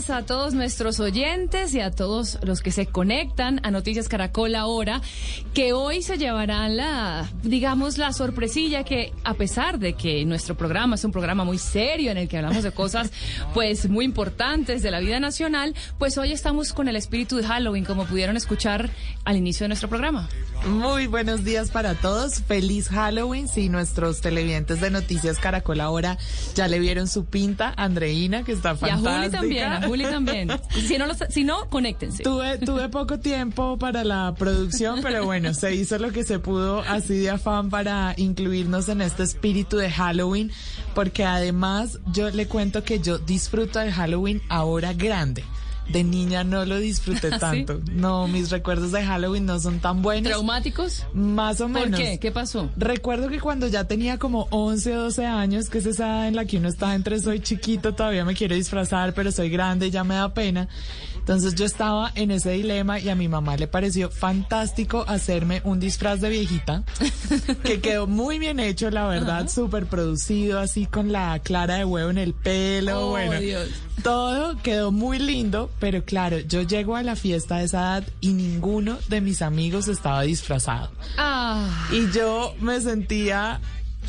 días a todos nuestros oyentes y a todos los que se conectan a Noticias Caracol ahora, que hoy se llevarán la, digamos, la sorpresilla que a pesar de que nuestro programa es un programa muy serio en el que hablamos de cosas pues muy importantes de la vida nacional, pues hoy estamos con el espíritu de Halloween, como pudieron escuchar al inicio de nuestro programa. Muy buenos días para todos. Feliz Halloween. Si nuestros televidentes de Noticias Caracol ahora ya le vieron su pinta, Andreina, que está Y a fantástica. Juli también, a Juli también. Si no, los- si no conéctense. Tuve, tuve poco tiempo para la producción, pero bueno, se hizo lo que se pudo así de afán para incluirnos en este espíritu de Halloween, porque además yo le cuento que yo disfruto de Halloween ahora grande. De niña no lo disfruté ¿Sí? tanto. No, mis recuerdos de Halloween no son tan buenos. ¿Traumáticos? Más o ¿Por menos. qué? ¿Qué pasó? Recuerdo que cuando ya tenía como 11 o 12 años, que es esa edad en la que uno está entre soy chiquito, todavía me quiero disfrazar, pero soy grande y ya me da pena. Entonces yo estaba en ese dilema y a mi mamá le pareció fantástico hacerme un disfraz de viejita, que quedó muy bien hecho, la verdad, súper producido, así con la clara de huevo en el pelo, Oh, bueno. Dios. Todo quedó muy lindo, pero claro, yo llego a la fiesta de esa edad y ninguno de mis amigos estaba disfrazado. Ah. Y yo me sentía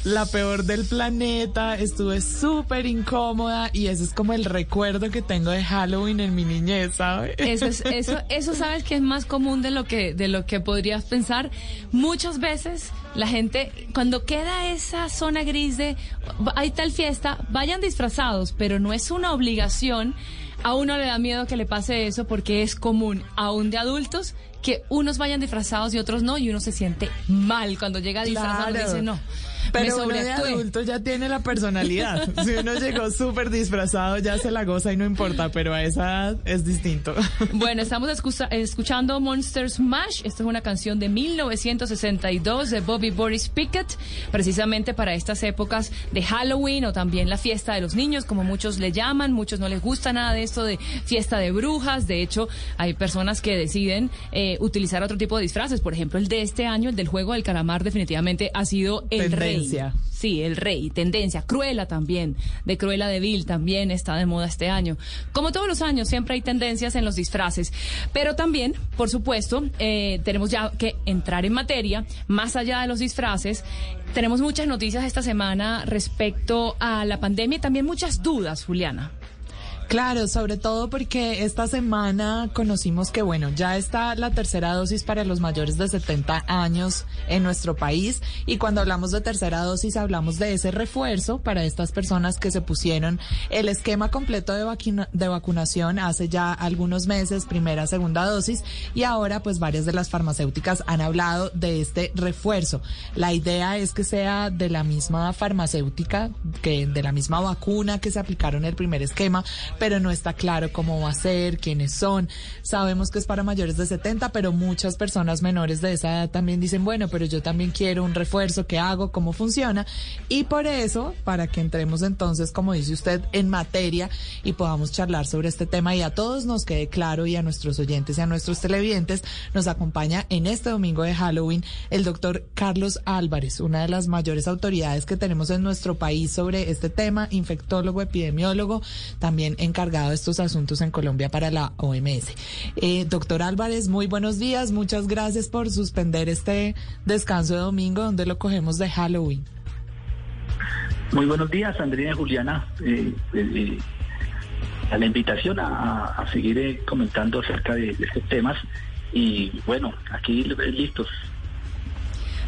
la peor del planeta, estuve súper incómoda y ese es como el recuerdo que tengo de Halloween en mi niñez, ¿sabes? Eso, es, eso, eso sabes que es más común de lo que, de lo que podrías pensar. Muchas veces la gente, cuando queda esa zona gris de hay tal fiesta, vayan disfrazados, pero no es una obligación. A uno le da miedo que le pase eso porque es común, aún de adultos, que unos vayan disfrazados y otros no, y uno se siente mal cuando llega disfrazado y dice no. Pero me uno de sobreactué". adulto ya tiene la personalidad. Si uno llegó súper disfrazado, ya se la goza y no importa, pero a esa edad es distinto. Bueno, estamos escucha- escuchando Monsters Mash. Esta es una canción de 1962 de Bobby Boris Pickett, precisamente para estas épocas de Halloween o también la fiesta de los niños, como muchos le llaman. Muchos no les gusta nada de esto de fiesta de brujas. De hecho, hay personas que deciden eh, utilizar otro tipo de disfraces. Por ejemplo, el de este año, el del juego del calamar, definitivamente ha sido el Tendencia. Sí, el rey, tendencia. Cruela también, de Cruella de Vil también está de moda este año. Como todos los años, siempre hay tendencias en los disfraces. Pero también, por supuesto, eh, tenemos ya que entrar en materia, más allá de los disfraces. Tenemos muchas noticias esta semana respecto a la pandemia y también muchas dudas, Juliana. Claro, sobre todo porque esta semana conocimos que, bueno, ya está la tercera dosis para los mayores de 70 años en nuestro país y cuando hablamos de tercera dosis hablamos de ese refuerzo para estas personas que se pusieron el esquema completo de, vacuna- de vacunación hace ya algunos meses, primera, segunda dosis y ahora pues varias de las farmacéuticas han hablado de este refuerzo. La idea es que sea de la misma farmacéutica, que de la misma vacuna que se aplicaron el primer esquema, pero no está claro cómo va a ser, quiénes son. Sabemos que es para mayores de 70, pero muchas personas menores de esa edad también dicen, bueno, pero yo también quiero un refuerzo, ¿qué hago? ¿Cómo funciona? Y por eso, para que entremos entonces, como dice usted, en materia y podamos charlar sobre este tema y a todos nos quede claro y a nuestros oyentes y a nuestros televidentes, nos acompaña en este domingo de Halloween el doctor Carlos Álvarez, una de las mayores autoridades que tenemos en nuestro país sobre este tema, infectólogo, epidemiólogo, también encargado de estos asuntos en Colombia para la OMS. Eh, doctor Álvarez, muy buenos días, muchas gracias por suspender este descanso de domingo donde lo cogemos de Halloween. Muy buenos días, Andrea y Juliana. Eh, eh, a la invitación a, a seguir eh, comentando acerca de, estos temas. Y bueno, aquí eh, listos.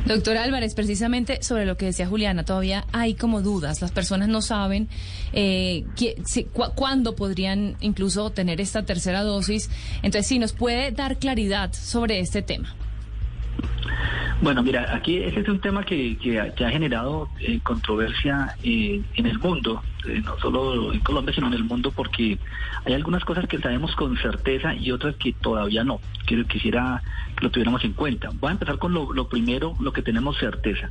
Doctor Álvarez, precisamente sobre lo que decía Juliana, todavía hay como dudas. Las personas no saben eh, que- si- cu- cuándo podrían incluso tener esta tercera dosis. Entonces, sí, nos puede dar claridad sobre este tema. Bueno, mira, aquí ese es un tema que, que ha, generado eh, controversia eh, en el mundo, eh, no solo en Colombia, sino en el mundo, porque hay algunas cosas que sabemos con certeza y otras que todavía no. Quiero, quisiera lo tuviéramos en cuenta. Voy a empezar con lo, lo primero, lo que tenemos certeza.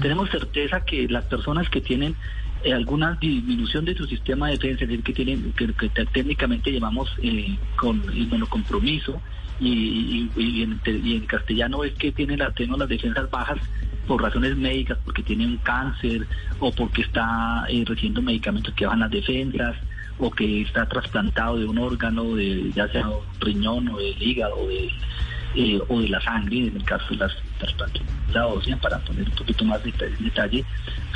Tenemos certeza que las personas que tienen eh, alguna disminución de su sistema de defensa, es decir, que tienen que, que te- técnicamente llamamos eh, con inmunocompromiso y, y, y en, y en castellano es que tiene la, tenemos las defensas bajas por razones médicas, porque tiene un cáncer o porque está eh, recibiendo medicamentos que bajan las defensas o que está trasplantado de un órgano, de, ya sea un riñón o del hígado o de, eh, o de la sangre, en el caso de las la ósea, para poner un poquito más de detalle,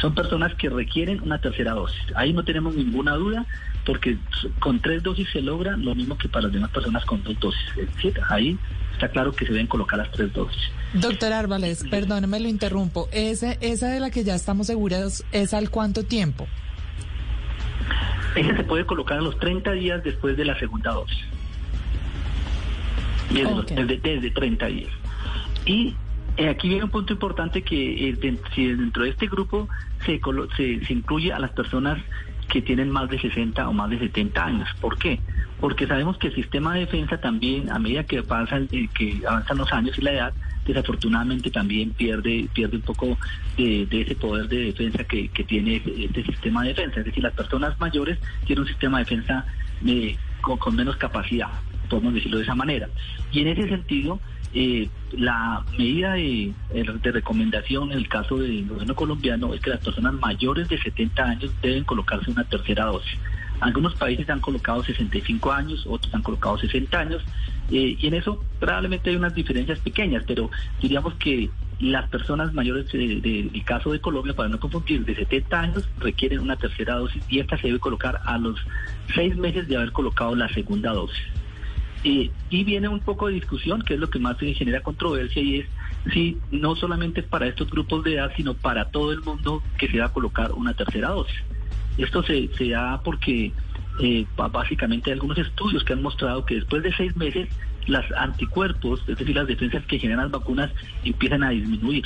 son personas que requieren una tercera dosis. Ahí no tenemos ninguna duda, porque con tres dosis se logra lo mismo que para las demás personas con dos dosis. Es decir, ahí está claro que se deben colocar las tres dosis. Doctor Álvarez, perdóneme, lo interrumpo. Ese, esa de la que ya estamos seguros, ¿es al cuánto tiempo? Ese se puede colocar a los 30 días después de la segunda dosis. Desde, desde, desde 30 días. Y eh, aquí viene un punto importante que eh, si dentro de este grupo se, colo- se, se incluye a las personas que tienen más de 60 o más de 70 años. ¿Por qué? Porque sabemos que el sistema de defensa también, a medida que pasan, eh, que avanzan los años y la edad, desafortunadamente también pierde pierde un poco de, de ese poder de defensa que, que tiene este, este sistema de defensa. Es decir, las personas mayores tienen un sistema de defensa eh, con, con menos capacidad, podemos decirlo de esa manera. Y en ese sentido, eh, la medida de, de recomendación en el caso del gobierno colombiano es que las personas mayores de 70 años deben colocarse una tercera dosis. Algunos países han colocado 65 años, otros han colocado 60 años, eh, y en eso probablemente hay unas diferencias pequeñas, pero diríamos que las personas mayores eh, del caso de Colombia, para no confundir, de 70 años requieren una tercera dosis y esta se debe colocar a los seis meses de haber colocado la segunda dosis. Eh, y viene un poco de discusión, que es lo que más se genera controversia, y es si no solamente para estos grupos de edad, sino para todo el mundo que se va a colocar una tercera dosis. Esto se, da porque eh, básicamente hay algunos estudios que han mostrado que después de seis meses las anticuerpos, es decir, las defensas que generan las vacunas, empiezan a disminuir.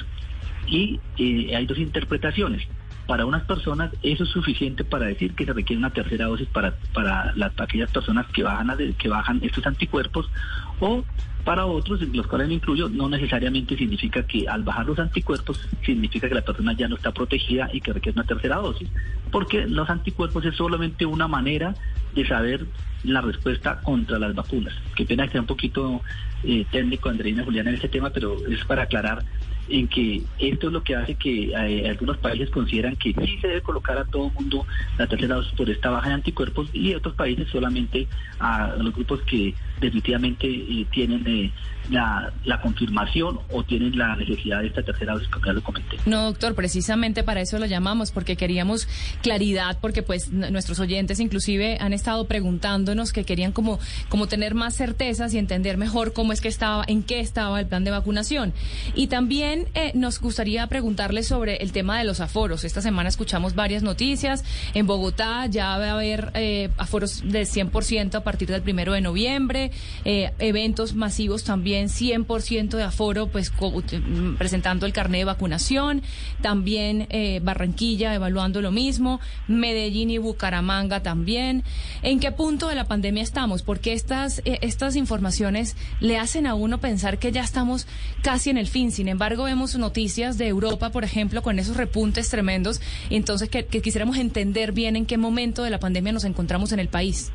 Y eh, hay dos interpretaciones. Para unas personas eso es suficiente para decir que se requiere una tercera dosis para, para las, aquellas personas que bajan, que bajan estos anticuerpos o para otros, los cuales me incluyo, no necesariamente significa que al bajar los anticuerpos significa que la persona ya no está protegida y que requiere una tercera dosis, porque los anticuerpos es solamente una manera de saber la respuesta contra las vacunas. Qué pena que sea un poquito eh, técnico, Andreina Juliana, en este tema, pero es para aclarar en que esto es lo que hace que eh, algunos países consideran que sí se debe colocar a todo mundo la tercera dosis por esta baja de anticuerpos y otros países solamente a los grupos que definitivamente eh, tienen eh, la, la confirmación o tienen la necesidad de esta tercera dosis, como ya lo comenté. No, doctor, precisamente para eso lo llamamos, porque queríamos claridad, porque pues nuestros oyentes inclusive han estado preguntándonos que querían como, como tener más certezas y entender mejor cómo es que estaba, en qué estaba el plan de vacunación. Y también eh, nos gustaría preguntarle sobre el tema de los aforos. Esta semana escuchamos varias noticias. En Bogotá ya va a haber eh, aforos del 100% a partir del primero de noviembre, eh, eventos masivos también 100% de aforo, pues mm, presentando el carnet de vacunación, también eh, Barranquilla evaluando lo mismo, Medellín y Bucaramanga también. ¿En qué punto de la pandemia estamos? Porque estas, eh, estas informaciones le hacen a uno pensar que ya estamos casi en el fin. Sin embargo, vemos noticias de Europa, por ejemplo, con esos repuntes tremendos. Entonces, que, que quisiéramos entender bien en qué momento de la pandemia nos encontramos en el país.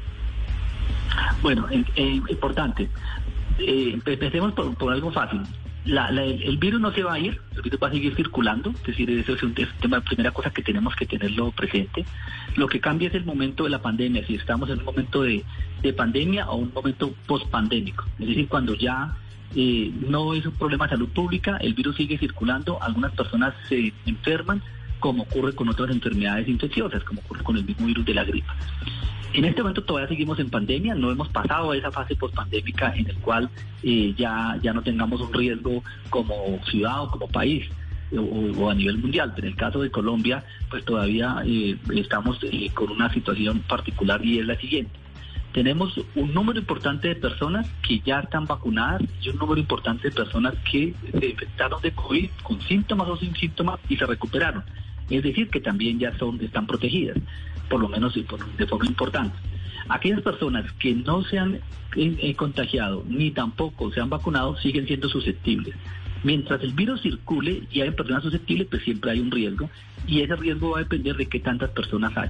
Bueno, eh, eh, importante. Eh, empecemos por, algo fácil. El, virus no se va a ir, el virus va a seguir circulando, es decir, eso es un es un tema, primera cosa que tenemos que tenerlo presente. Lo que cambia es el momento de la pandemia, si estamos en un momento de, de pandemia o un momento post-pandémico. Es decir, cuando ya eh, no es un problema de salud pública, el virus sigue circulando, algunas personas se enferman, como ocurre con otras enfermedades infecciosas, como ocurre con el mismo virus de la gripa. En este momento todavía seguimos en pandemia, no hemos pasado a esa fase pospandémica en el cual eh, ya, ya no tengamos un riesgo como ciudad o como país o, o a nivel mundial. Pero en el caso de Colombia, pues todavía eh, estamos eh, con una situación particular y es la siguiente. Tenemos un número importante de personas que ya están vacunadas y un número importante de personas que se infectaron de COVID con síntomas o sin síntomas y se recuperaron. Es decir, que también ya son, están protegidas, por lo menos de, forma importante. Aquellas personas que no se han eh, eh, contagiado ni tampoco se han vacunado siguen siendo susceptibles. Mientras el virus circule y hay personas susceptibles, pues siempre hay un riesgo y ese riesgo va a depender de qué tantas personas hay.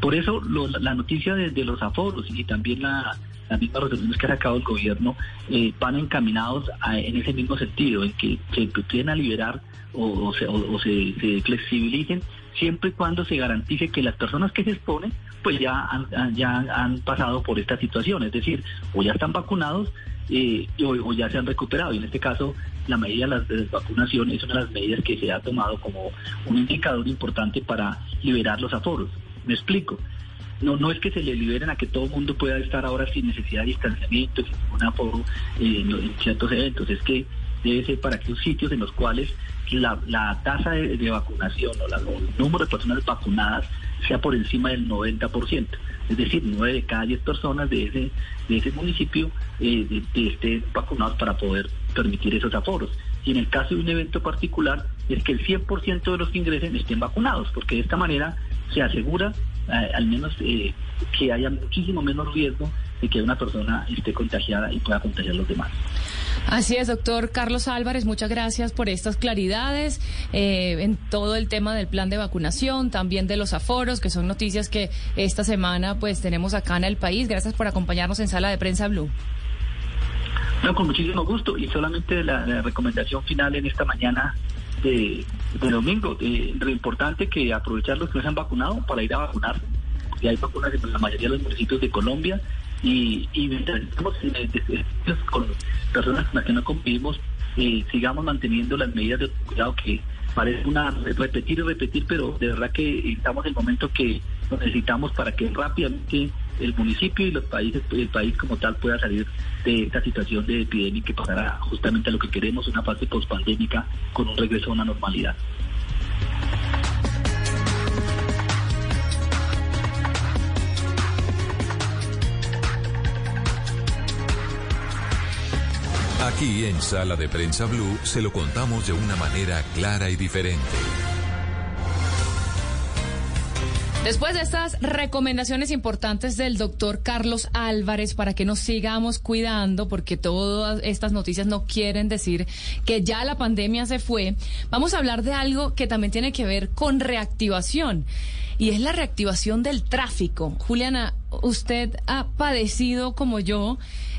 Por eso lo- la noticia de, los aforos y también la, las mismas resoluciones que ha sacado el gobierno eh, van encaminados a- en ese mismo sentido, en que se empiecen a liberar o, o se, o se- se flexibilicen siempre y cuando se garantice que las personas que se exponen pues ya han, ya han pasado por esta situación, es decir, o ya están vacunados eh, o, ya se han recuperado. Y en este caso, la medida de las, de las vacunaciones es una de las medidas que se ha tomado como un indicador importante para liberar los aforos. Me explico. No, no es que se le liberen a que todo el mundo pueda estar ahora sin necesidad de distanciamiento, sin ningún aforo eh, en, en ciertos eventos. Es que debe ser para aquellos sitios en los cuales la, tasa de, vacunación o, la- el número de personas vacunadas sea por encima del 90%. Es decir, 9 de cada 10 personas de ese, de ese municipio eh, de estén vacunados para poder permitir esos aforos. Y en el caso de un evento particular, es que el 100% de los que ingresen estén vacunados, porque de esta manera se asegura eh, al menos eh, que haya muchísimo menos riesgo de que una persona esté contagiada y pueda contagiar a los demás. Así es, doctor Carlos Álvarez, muchas gracias por estas claridades eh, en todo el tema del plan de vacunación, también de los aforos, que son noticias que esta semana pues tenemos acá en el país. Gracias por acompañarnos en Sala de Prensa Blue. No, con muchísimo gusto y solamente la, recomendación final en esta mañana de, de domingo, eh, lo importante que aprovechar los que no se han vacunado para ir a vacunar. Y hay vacunas en la mayoría de los municipios de Colombia y, y estamos de- con personas con las que no convivimos, eh, sigamos manteniendo las medidas de cuidado que parece una repetir y repetir, pero de verdad que estamos en el momento que lo necesitamos para que rápidamente el municipio y los países, el país como tal pueda salir de esta situación de epidemia que pasará justamente a lo que queremos, una fase pospandémica con un regreso a una normalidad. Aquí en Sala de Prensa Blue se lo contamos de una manera clara y diferente. Después de estas recomendaciones importantes del doctor Carlos Álvarez para que nos sigamos cuidando, porque todas estas noticias no quieren decir que ya la pandemia se fue, vamos a hablar de algo que también tiene que ver con reactivación. Y es la reactivación del tráfico. Juliana, usted ha padecido como yo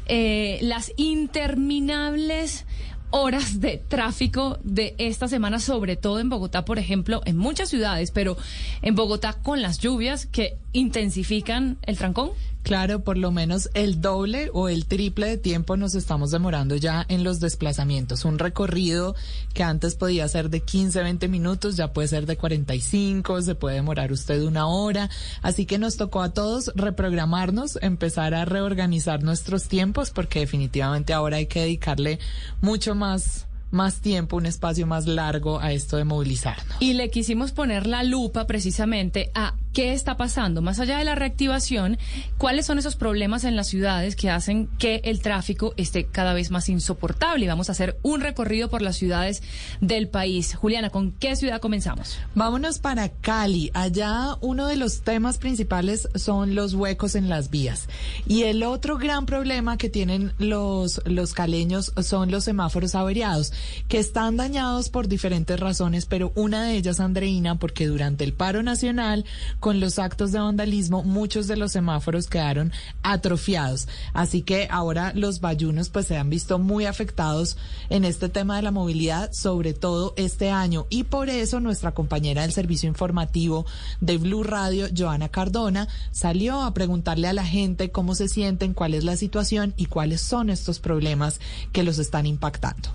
eh, las interminables horas de tráfico de esta semana, sobre todo en Bogotá, por ejemplo, en muchas ciudades, pero en Bogotá con las lluvias que intensifican el trancón. Claro, por lo menos el doble o el triple de tiempo nos estamos demorando ya en los desplazamientos. Un recorrido que antes podía ser de 15, 20 minutos, ya puede ser de 45, se puede demorar usted una hora. Así que nos tocó a todos reprogramarnos, empezar a reorganizar nuestros tiempos, porque definitivamente ahora hay que dedicarle mucho más más tiempo, un espacio más largo a esto de movilizarnos. Y le quisimos poner la lupa precisamente a qué está pasando, más allá de la reactivación, cuáles son esos problemas en las ciudades que hacen que el tráfico esté cada vez más insoportable. Vamos a hacer un recorrido por las ciudades del país. Juliana, ¿con qué ciudad comenzamos? Vámonos para Cali. Allá uno de los temas principales son los huecos en las vías. Y el otro gran problema que tienen los, los caleños son los semáforos averiados, que están dañados por diferentes razones, pero una de ellas, Andreina, porque durante el paro nacional, con los actos de vandalismo, muchos de los semáforos quedaron atrofiados. Así que ahora los bayunos pues se han visto muy afectados en este tema de la movilidad, sobre todo este año. Y por eso nuestra compañera del servicio informativo de Blue Radio, Joana Cardona, salió a preguntarle a la gente cómo se sienten, cuál es la situación y cuáles son estos problemas que los están impactando.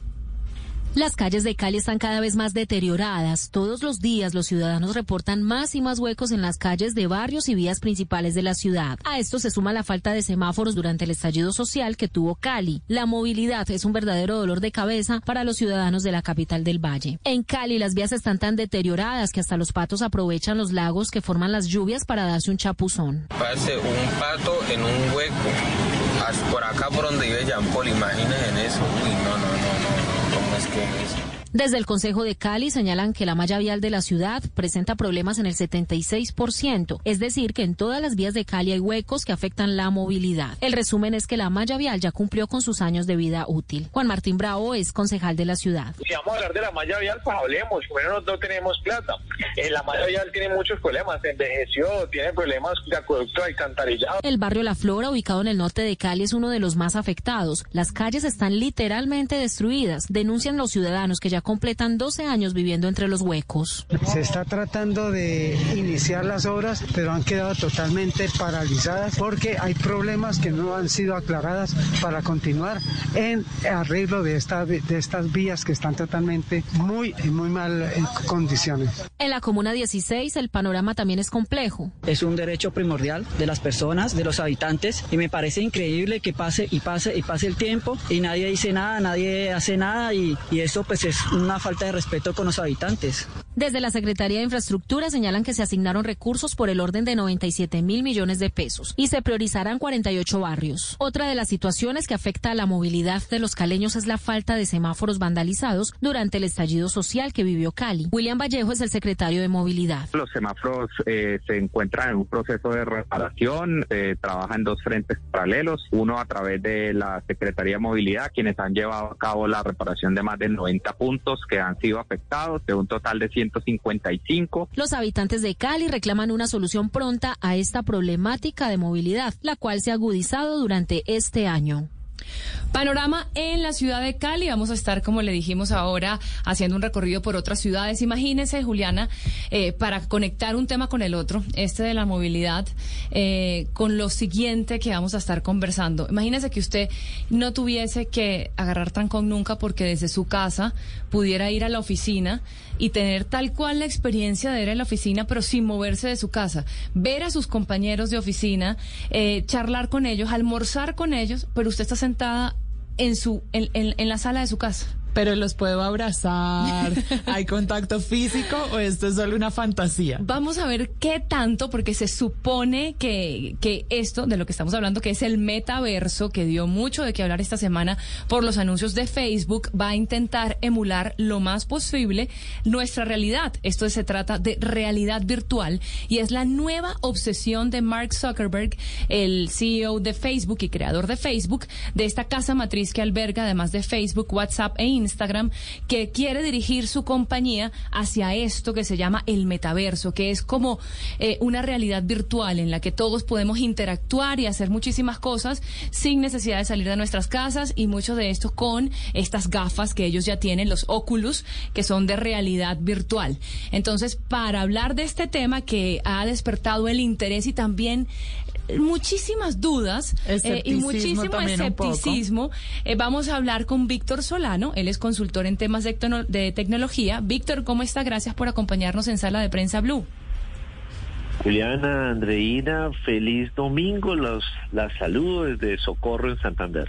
Las calles de Cali están cada vez más deterioradas. Todos los días los ciudadanos reportan más y más huecos en las calles de barrios y vías principales de la ciudad. A esto se suma la falta de semáforos durante el estallido social que tuvo Cali. La movilidad es un verdadero dolor de cabeza para los ciudadanos de la capital del Valle. En Cali las vías están tan deterioradas que hasta los patos aprovechan los lagos que forman las lluvias para darse un chapuzón. Pase un pato en un hueco. Por acá por donde vive Jean Paul, imagínense en eso. No. ¿Cómo es que es? Desde el Consejo de Cali señalan que la malla vial de la ciudad presenta problemas en el 76%, es decir, que en todas las vías de Cali hay huecos que afectan la movilidad. El resumen es que la malla vial ya cumplió con sus años de vida útil. Juan Martín Bravo es concejal de la ciudad. Si vamos a hablar de la malla vial, pues hablemos. Primero no, no tenemos plata. Eh, la malla vial tiene muchos problemas. Envejeció, tiene problemas de acueducto alcantarillado. El barrio La Flora, ubicado en el norte de Cali, es uno de los más afectados. Las calles están literalmente destruidas. Denuncian los ciudadanos que ya completan 12 años viviendo entre los huecos. Se está tratando de iniciar las obras, pero han quedado totalmente paralizadas porque hay problemas que no han sido aclaradas para continuar en arreglo de, esta, de estas vías que están totalmente muy, muy mal en condiciones. En la Comuna 16 el panorama también es complejo. Es un derecho primordial de las personas, de los habitantes, y me parece increíble que pase y pase y pase el tiempo y nadie dice nada, nadie hace nada y, y eso pues es una falta de respeto con los habitantes. Desde la Secretaría de Infraestructura señalan que se asignaron recursos por el orden de 97 mil millones de pesos y se priorizarán 48 barrios. Otra de las situaciones que afecta a la movilidad de los caleños es la falta de semáforos vandalizados durante el estallido social que vivió Cali. William Vallejo es el secretario de Movilidad. Los semáforos eh, se encuentran en un proceso de reparación, eh, trabajan en dos frentes paralelos, uno a través de la Secretaría de Movilidad, quienes han llevado a cabo la reparación de más de 90 puntos que han sido afectados, de un total de 155. Los habitantes de Cali reclaman una solución pronta a esta problemática de movilidad, la cual se ha agudizado durante este año. Panorama en la ciudad de Cali. Vamos a estar, como le dijimos ahora, haciendo un recorrido por otras ciudades. Imagínese, Juliana, eh, para conectar un tema con el otro, este de la movilidad, eh, con lo siguiente que vamos a estar conversando. Imagínese que usted no tuviese que agarrar trancón nunca porque desde su casa pudiera ir a la oficina y tener tal cual la experiencia de ir a la oficina, pero sin moverse de su casa. Ver a sus compañeros de oficina, eh, charlar con ellos, almorzar con ellos, pero usted está sentada en su en, en, en la sala de su casa. Pero los puedo abrazar. ¿Hay contacto físico o esto es solo una fantasía? Vamos a ver qué tanto, porque se supone que, que esto de lo que estamos hablando, que es el metaverso, que dio mucho de qué hablar esta semana por los anuncios de Facebook, va a intentar emular lo más posible nuestra realidad. Esto se trata de realidad virtual y es la nueva obsesión de Mark Zuckerberg, el CEO de Facebook y creador de Facebook, de esta casa matriz que alberga, además de Facebook, WhatsApp e Instagram, que quiere dirigir su compañía hacia esto que se llama el metaverso, que es como eh, una realidad virtual en la que todos podemos interactuar y hacer muchísimas cosas sin necesidad de salir de nuestras casas y mucho de esto con estas gafas que ellos ya tienen, los Oculus, que son de realidad virtual. Entonces, para hablar de este tema que ha despertado el interés y también muchísimas dudas eh, y muchísimo escepticismo. Eh, vamos a hablar con Víctor Solano, él es consultor en temas de, tecno- de tecnología. Víctor, ¿cómo está? Gracias por acompañarnos en Sala de Prensa Blue. Juliana, Andreina, feliz domingo. Los las saludo desde Socorro en Santander.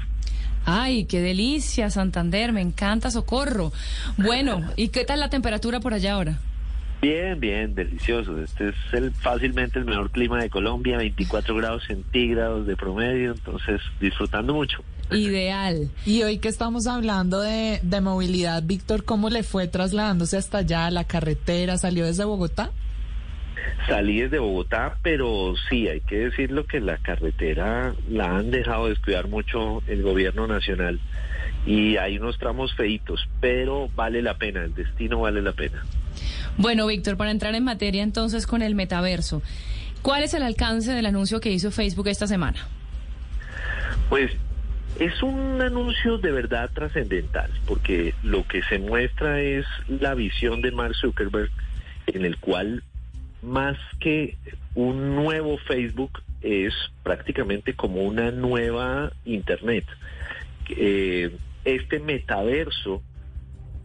Ay, qué delicia, Santander, me encanta Socorro. Bueno, ¿y qué tal la temperatura por allá ahora? Bien, bien, delicioso. Este es el, fácilmente el mejor clima de Colombia, 24 grados centígrados de promedio, entonces disfrutando mucho. Ideal. Y hoy que estamos hablando de, de movilidad, Víctor, ¿cómo le fue trasladándose hasta allá? ¿La carretera salió desde Bogotá? Salí desde Bogotá, pero sí, hay que decirlo que la carretera la han dejado descuidar mucho el gobierno nacional y hay unos tramos feitos, pero vale la pena, el destino vale la pena. Bueno, Víctor, para entrar en materia entonces con el metaverso, ¿cuál es el alcance del anuncio que hizo Facebook esta semana? Pues es un anuncio de verdad trascendental, porque lo que se muestra es la visión de Mark Zuckerberg, en el cual más que un nuevo Facebook es prácticamente como una nueva Internet. Eh, este metaverso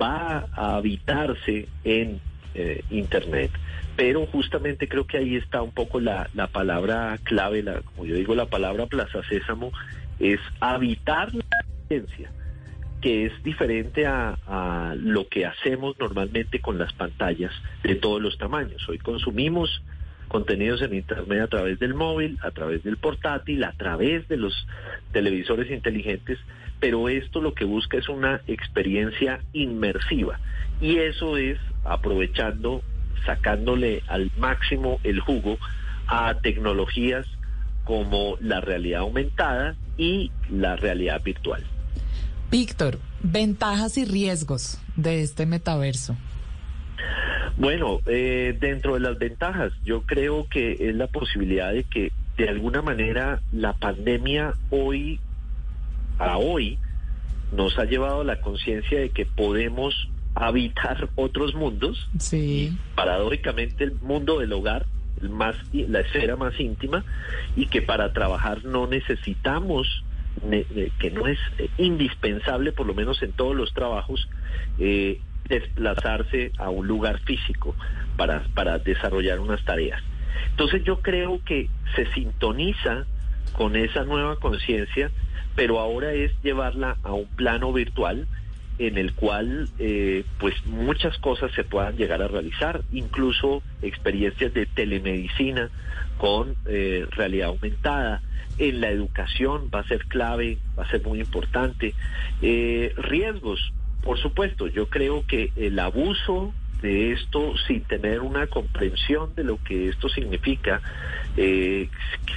va a habitarse en eh, Internet. Pero justamente creo que ahí está un poco la, la palabra clave, la, como yo digo, la palabra Plaza Sésamo, es habitar la experiencia, que es diferente a, a lo que hacemos normalmente con las pantallas de todos los tamaños. Hoy consumimos contenidos en Internet a través del móvil, a través del portátil, a través de los televisores inteligentes, pero esto lo que busca es una experiencia inmersiva Y eso es aprovechando, sacándole al máximo el jugo a tecnologías como la realidad aumentada y la realidad virtual. Víctor, ventajas y riesgos de este metaverso. Bueno, eh, dentro de las ventajas, yo creo que es la posibilidad de que de alguna manera la pandemia hoy, a hoy, nos ha llevado a la conciencia de que podemos habitar otros mundos. Sí. Paradójicamente el mundo del hogar, el más, la esfera más íntima, y que para trabajar no necesitamos ne- eh, que no es eh, indispensable, por lo menos en todos los trabajos, eh, desplazarse a un lugar físico para, para desarrollar unas tareas. Entonces yo creo que se sintoniza con esa nueva conciencia, pero ahora es llevarla a un plano virtual en el cual eh, pues muchas cosas se puedan llegar a realizar, incluso experiencias de telemedicina con eh, realidad aumentada. En la educación va a ser clave, va a ser muy importante. Eh, riesgos, por supuesto, yo creo que el abuso de esto sin tener una comprensión de lo que esto significa, eh,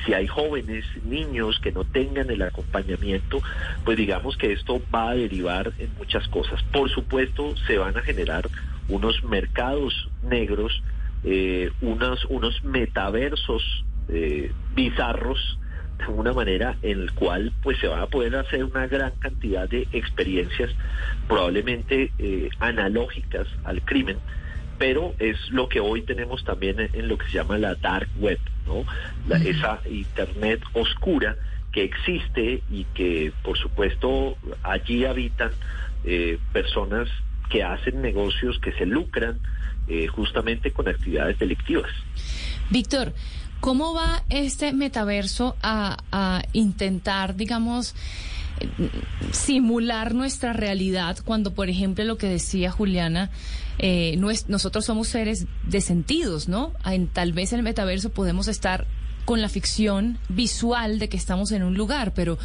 si hay jóvenes, niños que no tengan el acompañamiento, pues digamos que esto va a derivar en muchas cosas. Por supuesto, se van a generar unos mercados negros, eh, unos, unos metaversos eh, bizarros una manera en el cual pues se va a poder hacer una gran cantidad de experiencias probablemente eh, analógicas al crimen pero es lo que hoy tenemos también en, en lo que se llama la dark web no La- esa internet oscura que existe y que por supuesto allí habitan eh, personas que hacen negocios que se lucran eh, justamente con actividades delictivas. Víctor, ¿cómo va este metaverso a, intentar, digamos, simular nuestra realidad cuando, por ejemplo, lo que decía Juliana, eh, nosotros somos seres de sentidos, ¿no? Tal vez en el metaverso podemos estar con la ficción visual de que estamos en un lugar, pero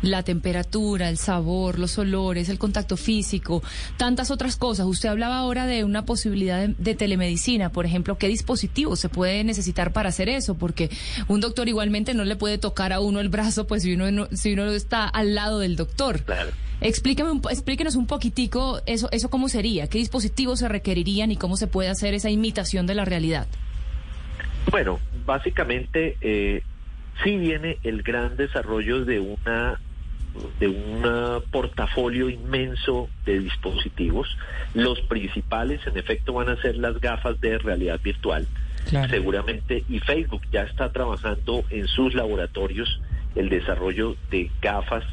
la temperatura, el sabor, los olores, el contacto físico, tantas otras cosas. Usted hablaba ahora de una posibilidad de, de telemedicina, por ejemplo, ¿qué dispositivo se puede necesitar para hacer eso? Porque un doctor igualmente no le puede tocar a uno el brazo, pues si uno, no- si uno está al lado del doctor. Claro. Explíqueme un po- explíquenos un poquitico eso, eso cómo sería, qué dispositivos se requerirían y cómo se puede hacer esa imitación de la realidad. Bueno, básicamente eh, sí viene el gran desarrollo de una de un portafolio inmenso de dispositivos. Los principales, en efecto, van a ser las gafas de realidad virtual. Seguramente, y Facebook ya está trabajando en sus laboratorios el desarrollo de gafas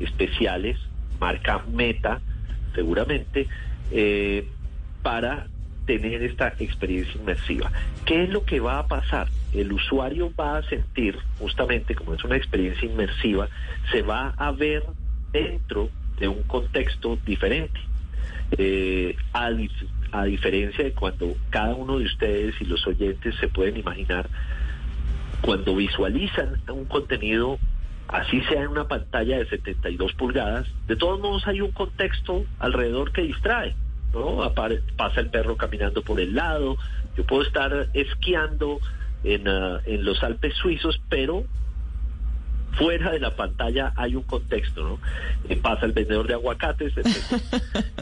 especiales, marca Meta, seguramente, eh, para tener esta experiencia inmersiva. ¿Qué es lo que va a pasar? El usuario va a sentir, justamente como es una experiencia inmersiva, se va a ver dentro de un contexto diferente. Eh, a, a diferencia de cuando cada uno de ustedes y los oyentes se pueden imaginar, cuando visualizan un contenido, así sea en una pantalla de 72 pulgadas, de todos modos hay un contexto alrededor que distrae. ¿No? Apare- pasa el perro caminando por el lado, yo puedo estar esquiando en, ah, en los Alpes suizos, pero fuera de la pantalla hay un contexto, ¿no? Eh, pasa el vendedor de aguacates.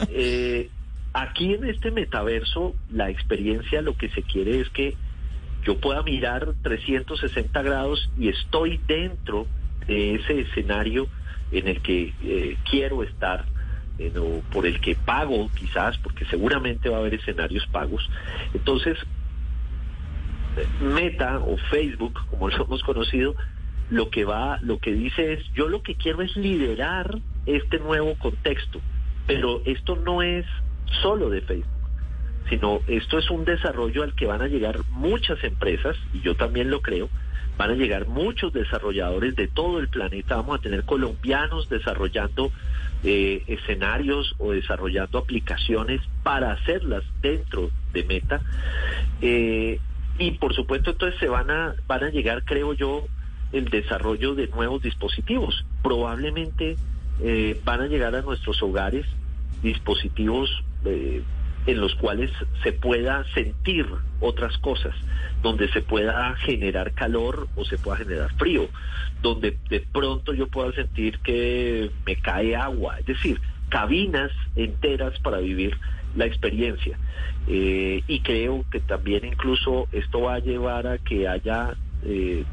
Eh, aquí en este metaverso, la experiencia lo que se quiere es que yo pueda mirar 360 grados y estoy dentro de ese escenario en el que eh, quiero estar, o por el que pago quizás, porque seguramente va a haber escenarios pagos. Entonces, Meta o Facebook, como lo hemos conocido, lo que va, lo que dice es, yo lo que quiero es liderar este nuevo contexto, pero esto no es solo de Facebook, sino esto es un desarrollo al que van a llegar muchas empresas, y yo también lo creo, van a llegar muchos desarrolladores de todo el planeta, vamos a tener colombianos desarrollando eh, escenarios o desarrollando aplicaciones para hacerlas dentro de Meta. Eh, y por supuesto entonces se van a, van a llegar, creo yo, el desarrollo de nuevos dispositivos. Probablemente eh, van a llegar a nuestros hogares dispositivos eh, en los cuales se pueda sentir otras cosas, donde se pueda generar calor o se pueda generar frío, donde de pronto yo pueda sentir que me cae agua, es decir, cabinas enteras para vivir la experiencia. Eh, y creo que también incluso esto va a llevar a que haya eh,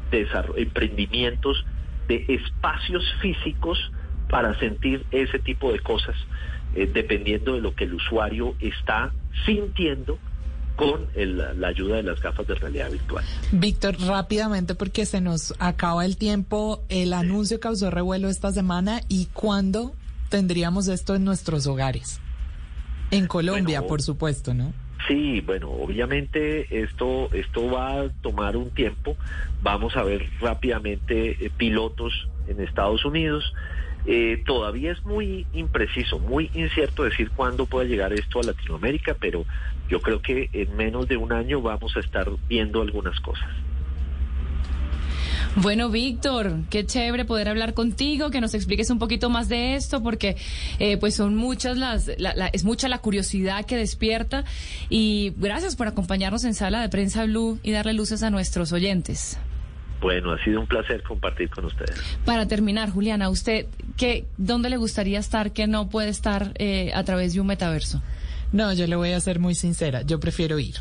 emprendimientos de espacios físicos para sentir ese tipo de cosas, eh, dependiendo de lo que el usuario está sintiendo con la ayuda de las gafas de realidad virtual. Víctor, rápidamente porque se nos acaba el tiempo, el anuncio causó revuelo esta semana y cuándo tendríamos esto en nuestros hogares. En Colombia, por supuesto, ¿no? Sí, bueno, obviamente esto esto va a tomar un tiempo. Vamos a ver rápidamente eh, pilotos en Estados Unidos. Eh, todavía es muy impreciso, muy incierto decir cuándo puede llegar esto a Latinoamérica, pero yo creo que en menos de un año vamos a estar viendo algunas cosas. Bueno, Víctor, qué chévere poder hablar contigo, que nos expliques un poquito más de esto, porque eh, pues son muchas las, es mucha la curiosidad que despierta y gracias por acompañarnos en Sala de Prensa Blue y darle luces a nuestros oyentes. Bueno, ha sido un placer compartir con ustedes. Para terminar, Juliana, ¿usted qué, dónde le gustaría estar que no puede estar eh, a través de un metaverso? No, yo le voy a ser muy sincera, yo prefiero ir.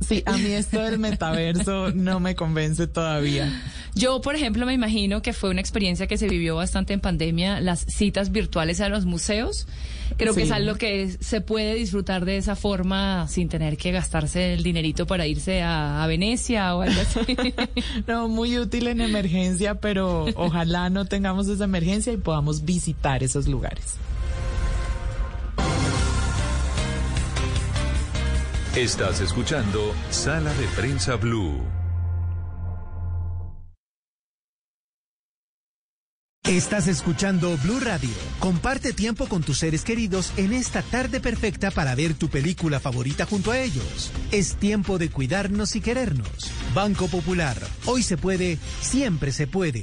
Sí, a mí esto del metaverso no me convence todavía. Yo, por ejemplo, me imagino que fue una experiencia que se vivió bastante en pandemia, las citas virtuales a los museos. Creo que es algo que se puede disfrutar de esa forma sin tener que gastarse el dinerito para irse a, a Venecia o algo así. no, muy útil en emergencia, pero ojalá no tengamos esa emergencia y podamos visitar esos lugares. Estás escuchando Sala de Prensa Blue. Estás escuchando Blue Radio. Comparte tiempo con tus seres queridos en esta tarde perfecta para ver tu película favorita junto a ellos. Es tiempo de cuidarnos y querernos. Banco Popular. Hoy se puede, siempre se puede.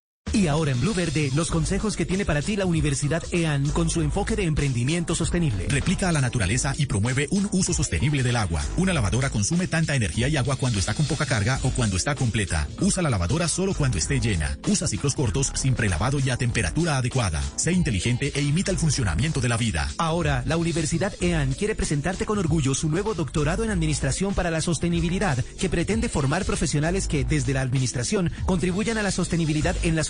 Y ahora en Blue Verde, los consejos que tiene para ti la Universidad EAN con su enfoque de emprendimiento sostenible. Replica a la naturaleza y promueve un uso sostenible del agua. Una lavadora consume tanta energía y agua cuando está con poca carga o cuando está completa. Usa la lavadora solo cuando esté llena. Usa ciclos cortos sin prelavado y a temperatura adecuada. Sé inteligente e imita el funcionamiento de la vida. Ahora, la Universidad EAN quiere presentarte con orgullo su nuevo doctorado en Administración para la Sostenibilidad, que pretende formar profesionales que, desde la administración, contribuyan a la sostenibilidad en las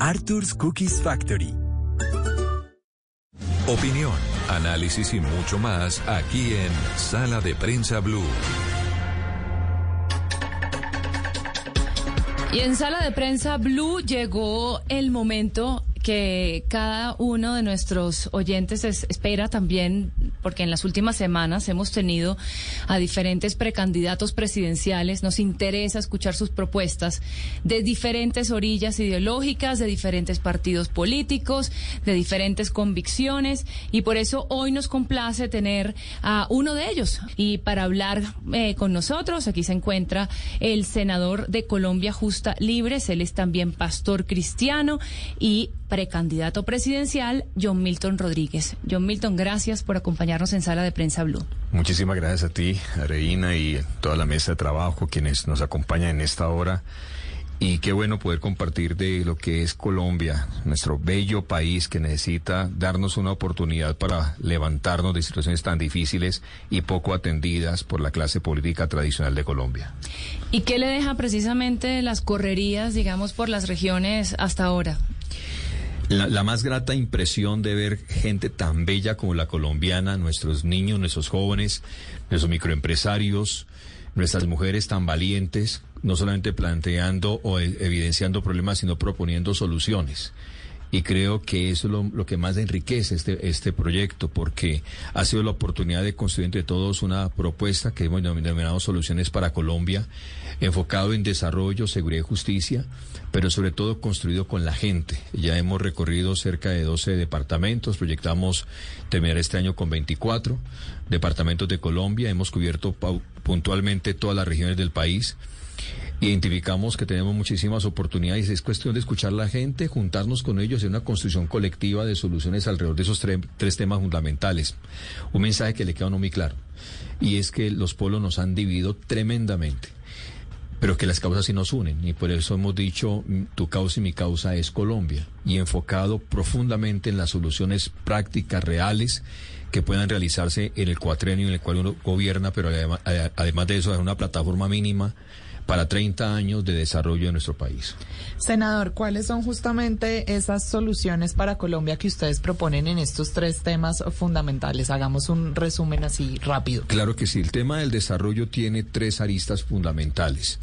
Arthur's Cookies Factory. Opinión, análisis y mucho más aquí en Sala de Prensa Blue. Y en Sala de Prensa Blue llegó el momento que cada uno de nuestros oyentes espera también, porque en las últimas semanas hemos tenido a diferentes precandidatos presidenciales, nos interesa escuchar sus propuestas de diferentes orillas ideológicas, de diferentes partidos políticos, de diferentes convicciones, y por eso hoy nos complace tener a uno de ellos. Y para hablar eh, con nosotros, aquí se encuentra el senador de Colombia Justa Libres, él es también pastor cristiano y precandidato presidencial, John Milton Rodríguez. John Milton, gracias por acompañarnos en Sala de Prensa Blue. Muchísimas gracias a ti, Reina, y toda la mesa de trabajo, quienes nos acompañan en esta hora. Y qué bueno poder compartir de lo que es Colombia, nuestro bello país que necesita darnos una oportunidad para levantarnos de situaciones tan difíciles y poco atendidas por la clase política tradicional de Colombia. ¿Y qué le deja precisamente las correrías, digamos, por las regiones hasta ahora? La, la, más grata impresión de ver gente tan bella como la colombiana, nuestros niños, nuestros jóvenes, nuestros microempresarios, nuestras mujeres tan valientes, no solamente planteando o e, evidenciando problemas, sino proponiendo soluciones. Y creo que eso es lo, que más enriquece este, este proyecto, porque ha sido la oportunidad de construir entre todos una propuesta que hemos denominado Soluciones para Colombia, enfocado en desarrollo, seguridad y justicia, pero sobre todo construido con la gente. Ya hemos recorrido cerca de 12 departamentos, proyectamos terminar este año con 24 departamentos de Colombia, hemos cubierto puntualmente todas las regiones del país. Identificamos que tenemos muchísimas oportunidades. Es cuestión de escuchar a la gente, juntarnos con ellos en una construcción colectiva de soluciones alrededor de esos tres, temas fundamentales. Un mensaje que le queda a uno muy claro. Y es que los pueblos nos han dividido tremendamente pero que las causas sí nos unen y por eso hemos dicho tu causa y mi causa es Colombia y enfocado profundamente en las soluciones prácticas reales que puedan realizarse en el cuatrenio en el cual uno gobierna, pero además, además de eso es una plataforma mínima para 30 años de desarrollo de nuestro país. Senador, ¿cuáles son justamente esas soluciones para Colombia que ustedes proponen en estos tres temas fundamentales? Hagamos un resumen así rápido. Claro que sí, el tema del desarrollo tiene tres aristas fundamentales.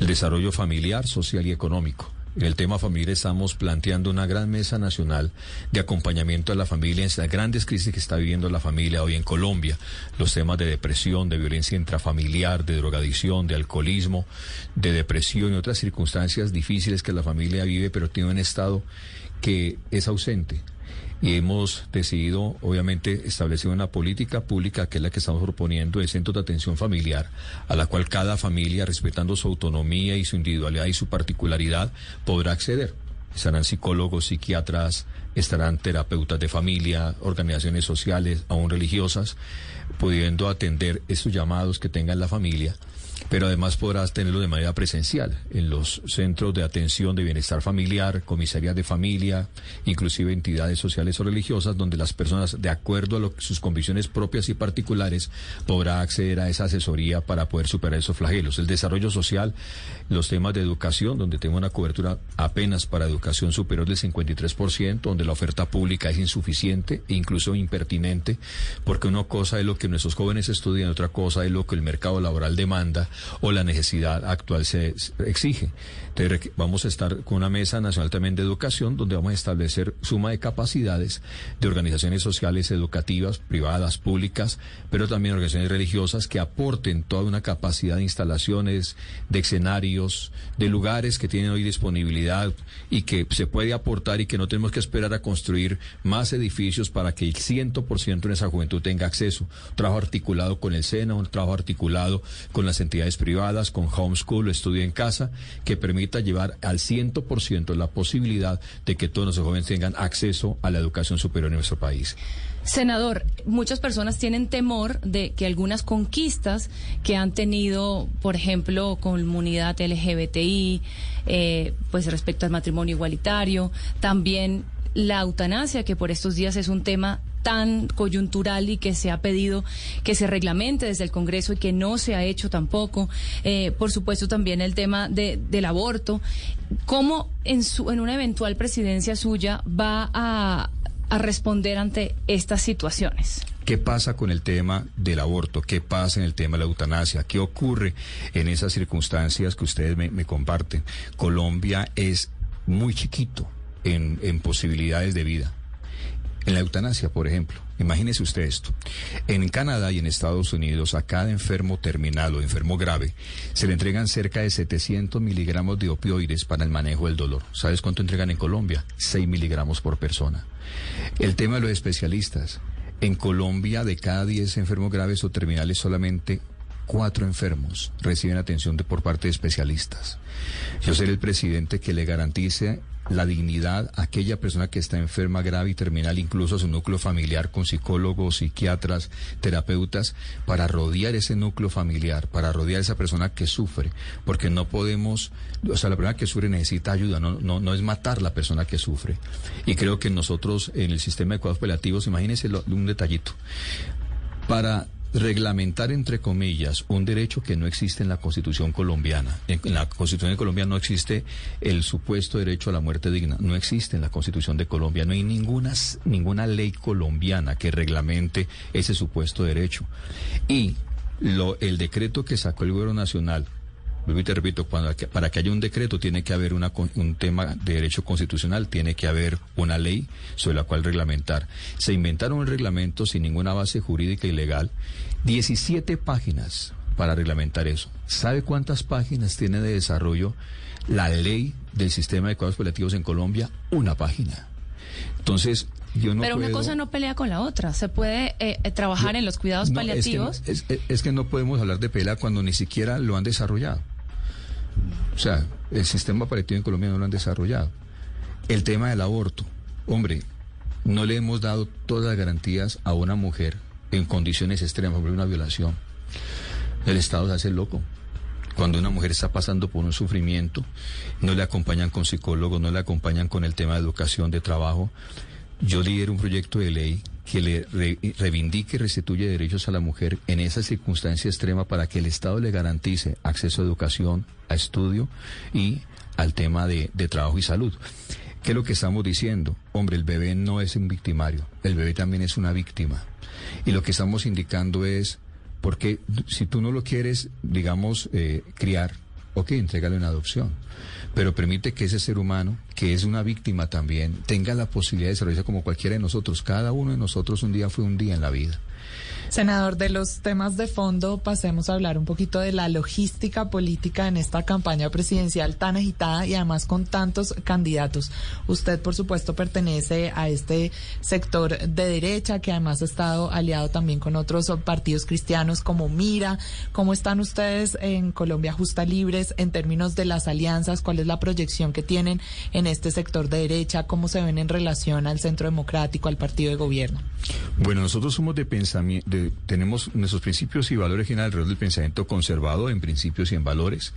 El desarrollo familiar, social y económico. En el tema familiar estamos planteando una gran mesa nacional de acompañamiento a la familia en las grandes crisis que está viviendo la familia hoy en Colombia. Los temas de depresión, de violencia intrafamiliar, de drogadicción, de alcoholismo, de depresión y otras circunstancias difíciles que la familia vive, pero tiene un estado que es ausente y hemos decidido, obviamente, establecer una política pública que es la que estamos proponiendo de centros de atención familiar, a la cual cada familia, respetando su autonomía y su individualidad y su particularidad, podrá acceder. Estarán psicólogos, psiquiatras, estarán terapeutas de familia, organizaciones sociales, aún religiosas, pudiendo atender esos llamados que tenga la familia pero además podrás tenerlo de manera presencial en los centros de atención de bienestar familiar, comisarías de familia, inclusive entidades sociales o religiosas, donde las personas, de acuerdo a lo, sus convicciones propias y particulares, podrá acceder a esa asesoría para poder superar esos flagelos. El desarrollo social, los temas de educación, donde tengo una cobertura apenas para educación superior del 53%, donde la oferta pública es insuficiente e incluso impertinente, porque una cosa es lo que nuestros jóvenes estudian, otra cosa es lo que el mercado laboral demanda o la necesidad actual se exige. Entonces vamos a estar con una mesa nacional también de educación donde vamos a establecer suma de capacidades de organizaciones sociales, educativas, privadas, públicas, pero también organizaciones religiosas que aporten toda una capacidad de instalaciones, de escenarios, de lugares que tienen hoy disponibilidad y que se puede aportar y que no tenemos que esperar a construir más edificios para que el 100% en esa juventud tenga acceso. Trabajo articulado con el SENA, un trabajo articulado con las entidades privadas, con homeschool, estudio en casa, que permite llevar al 100% la posibilidad de que todos nuestros jóvenes tengan acceso a la educación superior en nuestro país. Senador, muchas personas tienen temor de que algunas conquistas que han tenido, por ejemplo, comunidad LGBTI, eh, pues respecto al matrimonio igualitario, también la eutanasia, que por estos días es un tema tan coyuntural y que se ha pedido que se reglamente desde el Congreso y que no se ha hecho tampoco. Eh, por supuesto, también el tema de, del aborto. ¿Cómo en, su, en una eventual presidencia suya va a, a responder ante estas situaciones? ¿Qué pasa con el tema del aborto? ¿Qué pasa en el tema de la eutanasia? ¿Qué ocurre en esas circunstancias que ustedes me, comparten? Colombia es muy chiquito en posibilidades de vida. En la eutanasia, por ejemplo, imagínese usted esto. En Canadá y en Estados Unidos, a cada enfermo terminal o enfermo grave, se le entregan cerca de 700 miligramos de opioides para el manejo del dolor. ¿Sabes cuánto entregan en Colombia? 6 miligramos por persona. El tema de los especialistas. En Colombia, de cada 10 enfermos graves o terminales, solamente cuatro enfermos reciben atención de, por parte de especialistas. Yo seré el presidente que le garantice la dignidad a aquella persona que está enferma grave y terminal, incluso a su núcleo familiar con psicólogos, psiquiatras, terapeutas, para rodear ese núcleo familiar, para rodear a esa persona que sufre, porque no podemos, o sea, la persona que sufre necesita ayuda, no, no, no es matar la persona que sufre. Y creo que nosotros en el sistema de cuidados paliativos, imagínense un detallito, para reglamentar, entre comillas, un derecho que no existe en la Constitución colombiana. En, la Constitución de Colombia no existe el supuesto derecho a la muerte digna. No existe en la Constitución de Colombia. No hay ninguna, ninguna ley colombiana que reglamente ese supuesto derecho. Y lo, el decreto que sacó el Gobierno Nacional Vuelvo y te repito, cuando, para que haya un decreto tiene que haber una, un tema de derecho constitucional, tiene que haber una ley sobre la cual reglamentar. Se inventaron un reglamento sin ninguna base jurídica y legal, 17 páginas para reglamentar eso. ¿Sabe cuántas páginas tiene de desarrollo la ley del sistema de cuidados paliativos en Colombia? Una página. Entonces, yo no Pero una cosa no pelea con la otra. Se puede eh, eh, trabajar en los cuidados no, es que no- paliativos. Es que no podemos hablar de pelea cuando ni siquiera lo han desarrollado. O sea, el sistema paliativo en Colombia no lo han desarrollado. El tema del aborto. Hombre, no le hemos dado todas las garantías a una mujer en condiciones extremas, por una violación. El Estado se hace loco. Cuando una mujer está pasando por un sufrimiento, no le acompañan con psicólogos, no le acompañan con el tema de educación, de trabajo. Yo lidero un proyecto de ley que le re- reivindique y restituye derechos a la mujer en esa circunstancia extrema para que el Estado le garantice acceso a educación, a estudio y al tema de, trabajo y salud. ¿Qué es lo que estamos diciendo? Hombre, el bebé no es un victimario, el bebé también es una víctima. Y lo que estamos indicando es, porque si tú no lo quieres, digamos, eh, criar, ok, entrégalo en adopción. Pero permite que ese ser humano, que es una víctima también, tenga la posibilidad de desarrollarse como cualquiera de nosotros. Cada uno de nosotros un día fue un día en la vida. Senador, de los temas de fondo, pasemos a hablar un poquito de la logística política en esta campaña presidencial tan agitada y además con tantos candidatos. Usted, por supuesto, pertenece a este sector de derecha que además ha estado aliado también con otros partidos cristianos como Mira. ¿Cómo están ustedes en Colombia Justa Libres en términos de las alianzas? ¿Cuál es la proyección que tienen en este sector de derecha? ¿Cómo se ven en relación al Centro Democrático, al partido de gobierno? Bueno, nosotros somos de pensamiento, tenemos nuestros principios y valores giran alrededor del pensamiento conservador en principios y en valores.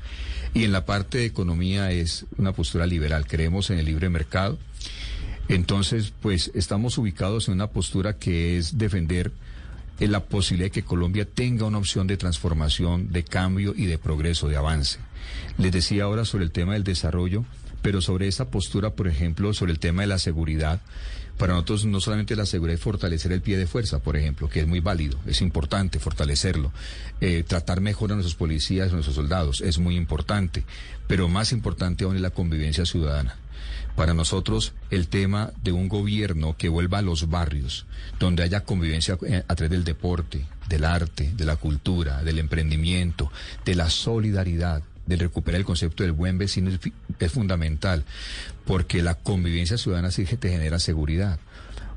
Y en la parte de economía es una postura liberal. Creemos en el libre mercado. Entonces, pues estamos ubicados en una postura que es defender eh, la posibilidad de que Colombia tenga una opción de transformación, de cambio y de progreso, de avance. Les decía ahora sobre el tema del desarrollo, pero sobre esa postura, por ejemplo, sobre el tema de la seguridad. Para nosotros no solamente la seguridad es fortalecer el pie de fuerza, por ejemplo, que es muy válido, es importante fortalecerlo. Eh, tratar mejor a nuestros policías, a nuestros soldados, es muy importante. Pero más importante aún es la convivencia ciudadana. Para nosotros, el tema de un gobierno que vuelva a los barrios, donde haya convivencia eh, a través del deporte, del arte, de la cultura, del emprendimiento, de la solidaridad, de recuperar el concepto del buen vecino es, es fundamental, porque la convivencia ciudadana sí que te genera seguridad.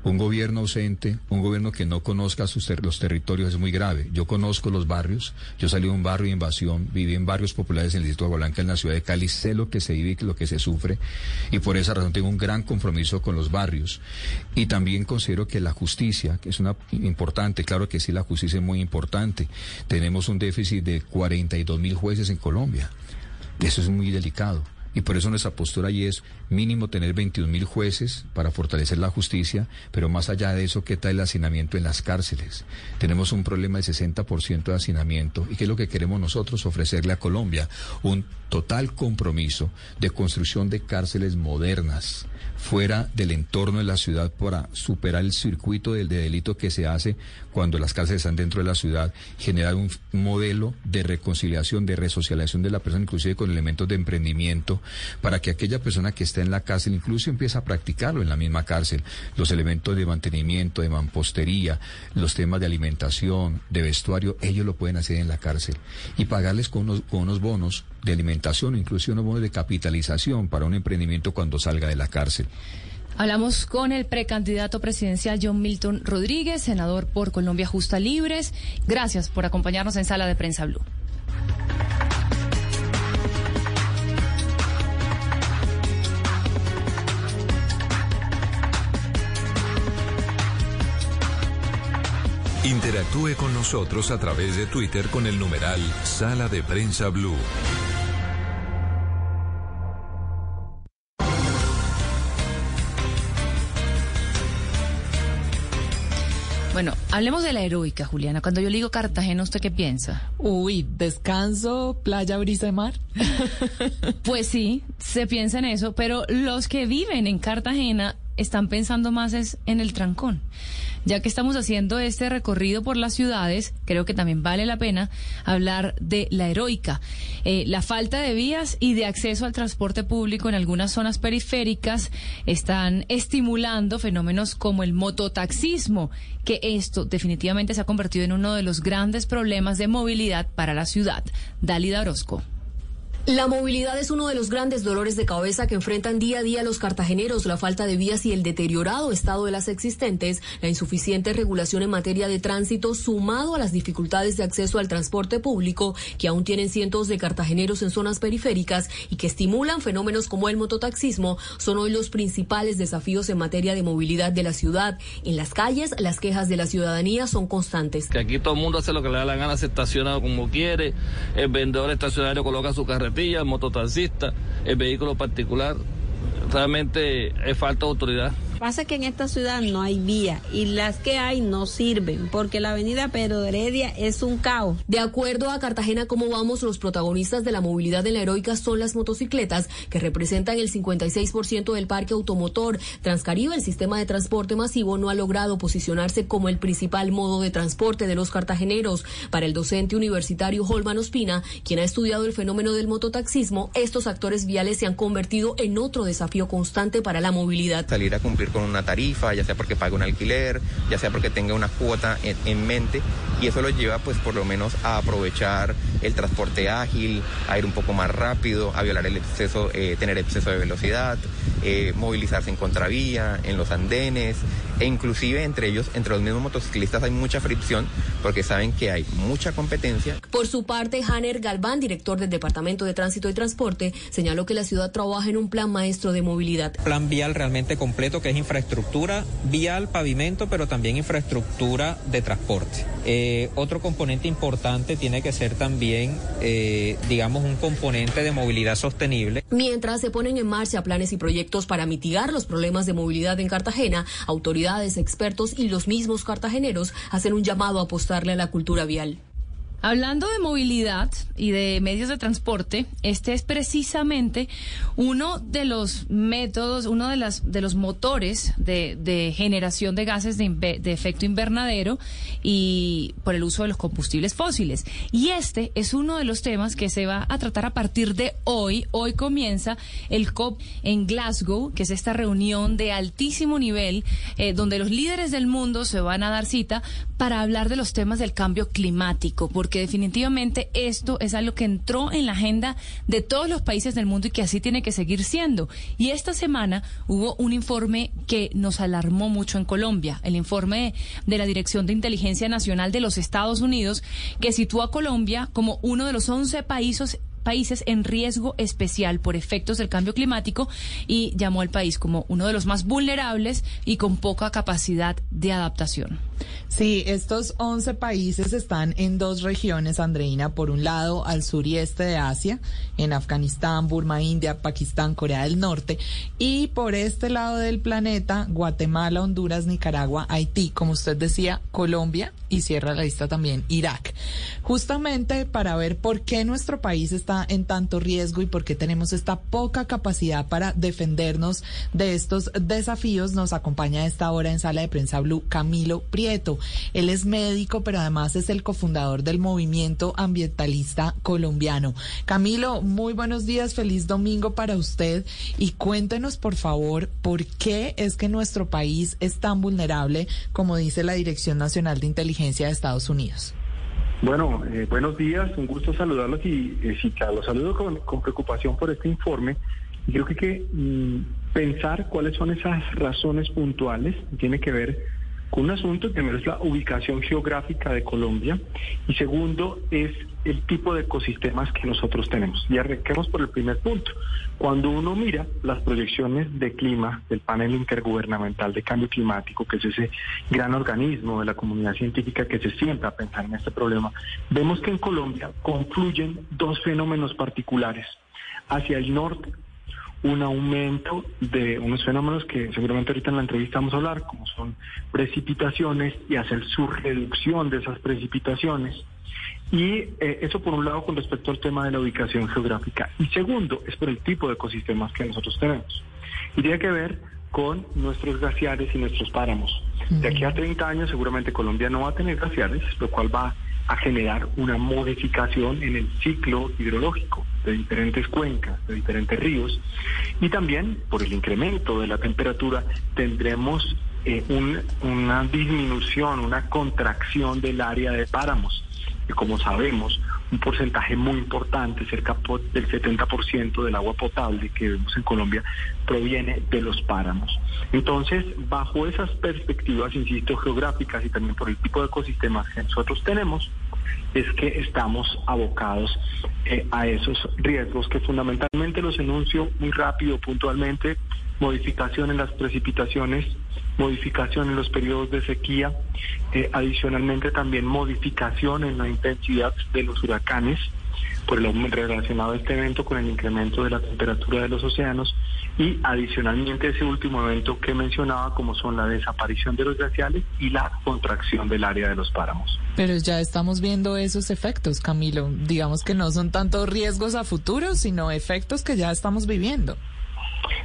Un gobierno ausente, un gobierno que no conozca sus los territorios es muy grave. Yo conozco los barrios, yo salí de un barrio de invasión, viví en barrios populares en el distrito de Blanca, en la ciudad de Cali, sé lo que se vive y lo que se sufre, y por esa razón tengo un gran compromiso con los barrios. Y también considero que la justicia, que es una importante, claro que sí, la justicia es muy importante. Tenemos un déficit de 42 mil jueces en Colombia. Eso es muy delicado. Y por eso nuestra postura ahí es mínimo tener 21 mil jueces para fortalecer la justicia, pero más allá de eso, ¿qué tal el hacinamiento en las cárceles? Tenemos un problema de 60% de hacinamiento. ¿Y qué es lo que queremos nosotros? Ofrecerle a Colombia un total compromiso de construcción de cárceles modernas fuera del entorno de la ciudad para superar el circuito del de delito que se hace cuando las cárceles están dentro de la ciudad, generar un modelo de reconciliación, de resocialización de la persona, inclusive con elementos de emprendimiento, para que aquella persona que está en la cárcel incluso empiece a practicarlo en la misma cárcel, los elementos de mantenimiento, de mampostería, los temas de alimentación, de vestuario, ellos lo pueden hacer en la cárcel. Y pagarles con unos, con unos bonos de alimentación, incluso unos bonos de capitalización para un emprendimiento cuando salga de la cárcel. Hablamos con el precandidato presidencial John Milton Rodríguez, senador por Colombia Justa Libres. Gracias por acompañarnos en Sala de Prensa Blue. Interactúe con nosotros a través de Twitter con el numeral Sala de Prensa Blue. Bueno, hablemos de la heroica, Juliana. Cuando yo le digo Cartagena, ¿usted qué piensa? Uy, descanso, playa, brisa de mar. Pues sí, se piensa en eso, pero los que viven en Cartagena están pensando más es en el trancón. Ya que estamos haciendo este recorrido por las ciudades, creo que también vale la pena hablar de la heroica. Eh, la falta de vías y de acceso al transporte público en algunas zonas periféricas están estimulando fenómenos como el mototaxismo, que esto definitivamente se ha convertido en uno de los grandes problemas de movilidad para la ciudad. Dalida Orozco. La movilidad es uno de los grandes dolores de cabeza que enfrentan día a día los cartageneros, la falta de vías y el deteriorado estado de las existentes, la insuficiente regulación en materia de tránsito, sumado a las dificultades de acceso al transporte público que aún tienen cientos de cartageneros en zonas periféricas y que estimulan fenómenos como el mototaxismo, son hoy los principales desafíos en materia de movilidad de la ciudad. En las calles, las quejas de la ciudadanía son constantes. Que aquí todo el mundo hace lo que le da la gana, se estaciona como quiere, el vendedor estacionario coloca su carretilla, mototaxista, el vehículo particular. Realmente es falta de autoridad. Pasa que en esta ciudad no hay vía y las que hay no sirven porque la avenida Pedro de Heredia es un caos. De acuerdo a Cartagena Cómo Vamos, los protagonistas de la movilidad en la heroica son las motocicletas que representan el 56% del parque automotor. Transcaribe, el sistema de transporte masivo, no ha logrado posicionarse como el principal modo de transporte de los cartageneros. Para el docente universitario Holman Ospina, quien ha estudiado el fenómeno del mototaxismo, estos actores viales se han convertido en otro desafío constante para la movilidad. Salir a cumplir con una tarifa, ya sea porque pague un alquiler, ya sea porque tenga una cuota en, en, mente y eso lo lleva pues por lo menos a aprovechar el transporte ágil, a ir un poco más rápido, a violar el exceso, eh, tener exceso de velocidad, eh, movilizarse en contravía, en los andenes e inclusive entre ellos, entre los mismos motociclistas hay mucha fricción porque saben que hay mucha competencia. Por su parte, Hanner Galván, director del Departamento de Tránsito y Transporte, señaló que la ciudad trabaja en un plan maestro de movilidad. Plan vial realmente completo que es infraestructura vial, pavimento, pero también infraestructura de transporte. Eh, otro componente importante tiene que ser también, eh, digamos, un componente de movilidad sostenible. Mientras se ponen en marcha planes y proyectos para mitigar los problemas de movilidad en Cartagena, autoridades, expertos y los mismos cartageneros hacen un llamado a apostarle a la cultura vial. Hablando de movilidad y de medios de transporte, este es precisamente uno de los métodos, uno de, las, de los motores de, generación de gases de, efecto invernadero y por el uso de los combustibles fósiles. Y este es uno de los temas que se va a tratar a partir de hoy. Hoy comienza el COP en Glasgow, que es esta reunión de altísimo nivel eh, donde los líderes del mundo se van a dar cita para hablar de los temas del cambio climático. Porque definitivamente esto es algo que entró en la agenda de todos los países del mundo y que así tiene que seguir siendo. Y esta semana hubo un informe que nos alarmó mucho en Colombia, el informe de la Dirección de Inteligencia Nacional de los Estados Unidos, que sitúa a Colombia como uno de los 11 países países en riesgo especial por efectos del cambio climático y llamó al país como uno de los más vulnerables y con poca capacidad de adaptación. Sí, estos 11 países están en dos regiones, Andreina. Por un lado, al sur y este de Asia, en Afganistán, Burma, India, Pakistán, Corea del Norte. Y por este lado del planeta, Guatemala, Honduras, Nicaragua, Haití, como usted decía, Colombia y cierra la lista también Irak. Justamente para ver por qué nuestro país está en tanto riesgo y por qué tenemos esta poca capacidad para defendernos de estos desafíos, nos acompaña a esta hora en Sala de Prensa Blue Camilo Prieto. Él es médico, pero además es el cofundador del movimiento ambientalista colombiano. Camilo, muy buenos días, feliz domingo para usted y cuéntenos por favor por qué es que nuestro país es tan vulnerable como dice la Dirección Nacional de Inteligencia de Estados Unidos. Bueno, eh, buenos días, un gusto saludarlos y eh, los saludo con, con, preocupación por este informe. Creo que que mm, pensar cuáles son esas razones puntuales. Tiene que ver un asunto, primero es la ubicación geográfica de Colombia y segundo es el tipo de ecosistemas que nosotros tenemos. Y arranquemos por el primer punto. Cuando uno mira las proyecciones de clima del panel intergubernamental de cambio climático, que es ese gran organismo de la comunidad científica que se sienta a pensar en este problema, vemos que en Colombia confluyen dos fenómenos particulares. Hacia el norte, un aumento de unos fenómenos que seguramente ahorita en la entrevista vamos a hablar, como son precipitaciones y hacer su reducción de esas precipitaciones. Y eh, eso por un lado con respecto al tema de la ubicación geográfica. Y segundo, es por el tipo de ecosistemas que nosotros tenemos. Y tiene que ver con nuestros glaciares y nuestros páramos. De aquí a 30 años seguramente Colombia no va a tener glaciares, lo cual va a generar una modificación en el ciclo hidrológico de diferentes cuencas, de diferentes ríos, y también por el incremento de la temperatura tendremos eh, una disminución, una contracción del área de páramos, que como sabemos un porcentaje muy importante, cerca del 70% del agua potable que vemos en Colombia proviene de los páramos. Entonces, bajo esas perspectivas, insisto, geográficas y también por el tipo de ecosistemas que nosotros tenemos, es que estamos abocados eh, a esos riesgos que fundamentalmente los enuncio muy rápido, puntualmente, modificación en las precipitaciones, modificación en los periodos de sequía, eh, adicionalmente también modificación en la intensidad de los huracanes, por el relacionado a este evento con el incremento de la temperatura de los océanos y adicionalmente ese último evento que mencionaba como son la desaparición de los glaciales y la contracción del área de los páramos. Pero ya estamos viendo esos efectos, Camilo. Digamos que no son tanto riesgos a futuro, sino efectos que ya estamos viviendo.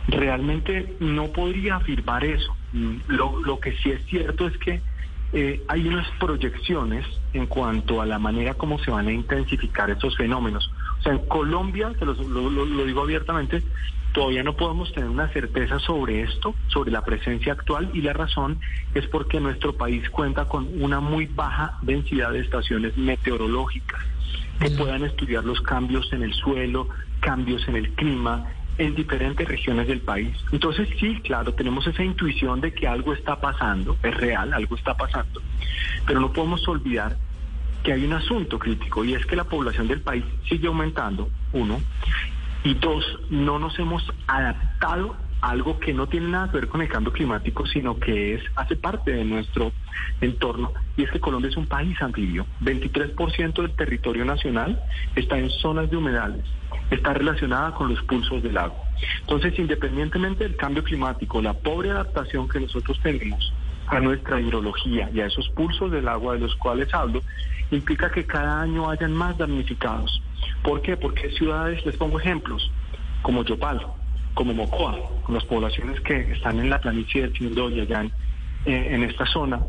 Realmente no podría afirmar eso. Lo, lo que sí es cierto es que eh, hay unas proyecciones en cuanto a la manera como se van a intensificar estos fenómenos. O sea, en Colombia, lo, lo, digo abiertamente, todavía no podemos tener una certeza sobre esto, sobre la presencia actual, y la razón es porque nuestro país cuenta con una muy baja densidad de estaciones meteorológicas que puedan estudiar los cambios en el suelo, cambios en el clima, en diferentes regiones del país. Entonces sí, claro, tenemos esa intuición de que algo está pasando, es real, algo está pasando, pero no podemos olvidar que hay un asunto crítico y es que la población del país sigue aumentando, uno, y dos, no nos hemos adaptado a algo que no tiene nada que ver con el cambio climático, sino que es hace parte de nuestro entorno, y es que Colombia es un país anfibio. 23% del territorio nacional está en zonas de humedales, está relacionada con los pulsos del agua. Entonces, independientemente del cambio climático, la pobre adaptación que nosotros tenemos a nuestra hidrología y a esos pulsos del agua de los cuales hablo, implica que cada año hayan más damnificados. ¿Por qué? Porque ciudades, les pongo ejemplos, como Yopal, como Mocoa, con las poblaciones que están en la planicie del allá en, en esta zona,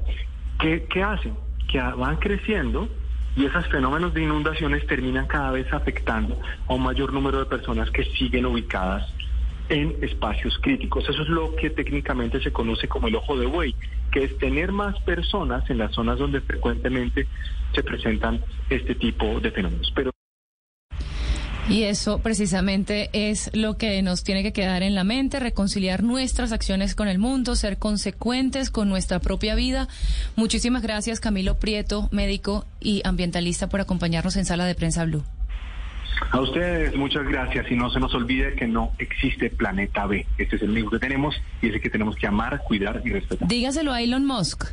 ¿qué, ¿qué hacen? Que van creciendo y esos fenómenos de inundaciones terminan cada vez afectando a un mayor número de personas que siguen ubicadas en espacios críticos. Eso es lo que técnicamente se conoce como el ojo de buey, que es tener más personas en las zonas donde frecuentemente se presentan este tipo de fenómenos. Pero y eso precisamente es lo que nos tiene que quedar en la mente, reconciliar nuestras acciones con el mundo, ser consecuentes con nuestra propia vida. Muchísimas gracias Camilo Prieto, médico y ambientalista, por acompañarnos en Sala de Prensa Blue. A ustedes muchas gracias y no se nos olvide que no existe planeta B. Este es el único que tenemos y es el que tenemos que amar, cuidar y respetar. Dígaselo a Elon Musk.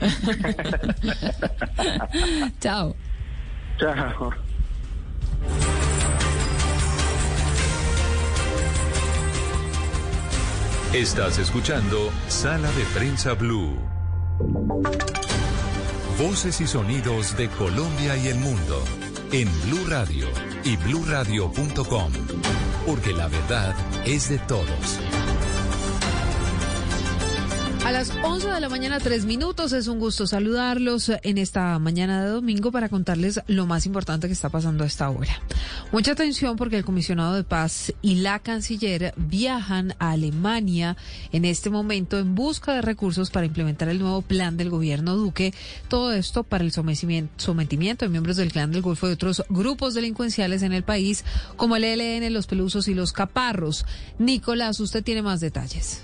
Chao. Chao. Estás escuchando Sala de Prensa Blue. Voces y sonidos de Colombia y el mundo en Blue Radio y bluradio.com, porque la verdad es de todos. A las 11 de la mañana, tres minutos. Es un gusto saludarlos en esta mañana de domingo para contarles lo más importante que está pasando a esta hora. Mucha atención porque el comisionado de paz y la canciller viajan a Alemania en este momento en busca de recursos para implementar el nuevo plan del gobierno Duque. Todo esto para el sometimiento de miembros del clan del Golfo y otros grupos delincuenciales en el país, como el ELN, los Pelusos y los Caparros. Nicolás, usted tiene más detalles.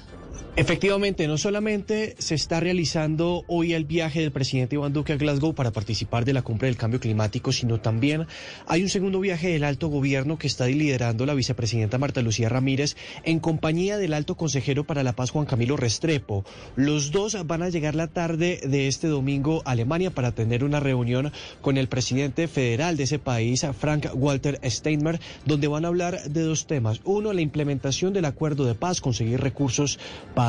Efectivamente, no solamente se está realizando hoy el viaje del presidente Iván Duque a Glasgow para participar de la cumbre del cambio climático, sino también hay un segundo viaje del alto gobierno que está liderando la vicepresidenta Marta Lucía Ramírez en compañía del alto consejero para la paz Juan Camilo Restrepo. Los dos van a llegar la tarde de este domingo a Alemania para tener una reunión con el presidente federal de ese país, Frank Walter Steinmeier, donde van a hablar de dos temas. Uno, la implementación del acuerdo de paz, conseguir recursos para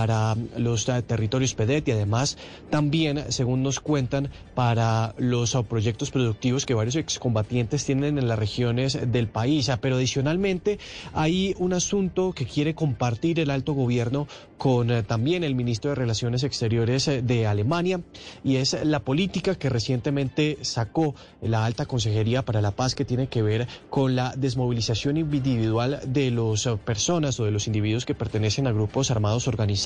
los eh, territorios PEDET y además también, según nos cuentan, para los eh, proyectos productivos que varios excombatientes tienen en las regiones del país. Ah, pero adicionalmente hay un asunto que quiere compartir el alto gobierno con eh, también el ministro de Relaciones Exteriores de Alemania y es la política que recientemente sacó la alta consejería para la paz que tiene que ver con la desmovilización individual de las personas o de los individuos que pertenecen a grupos armados organizados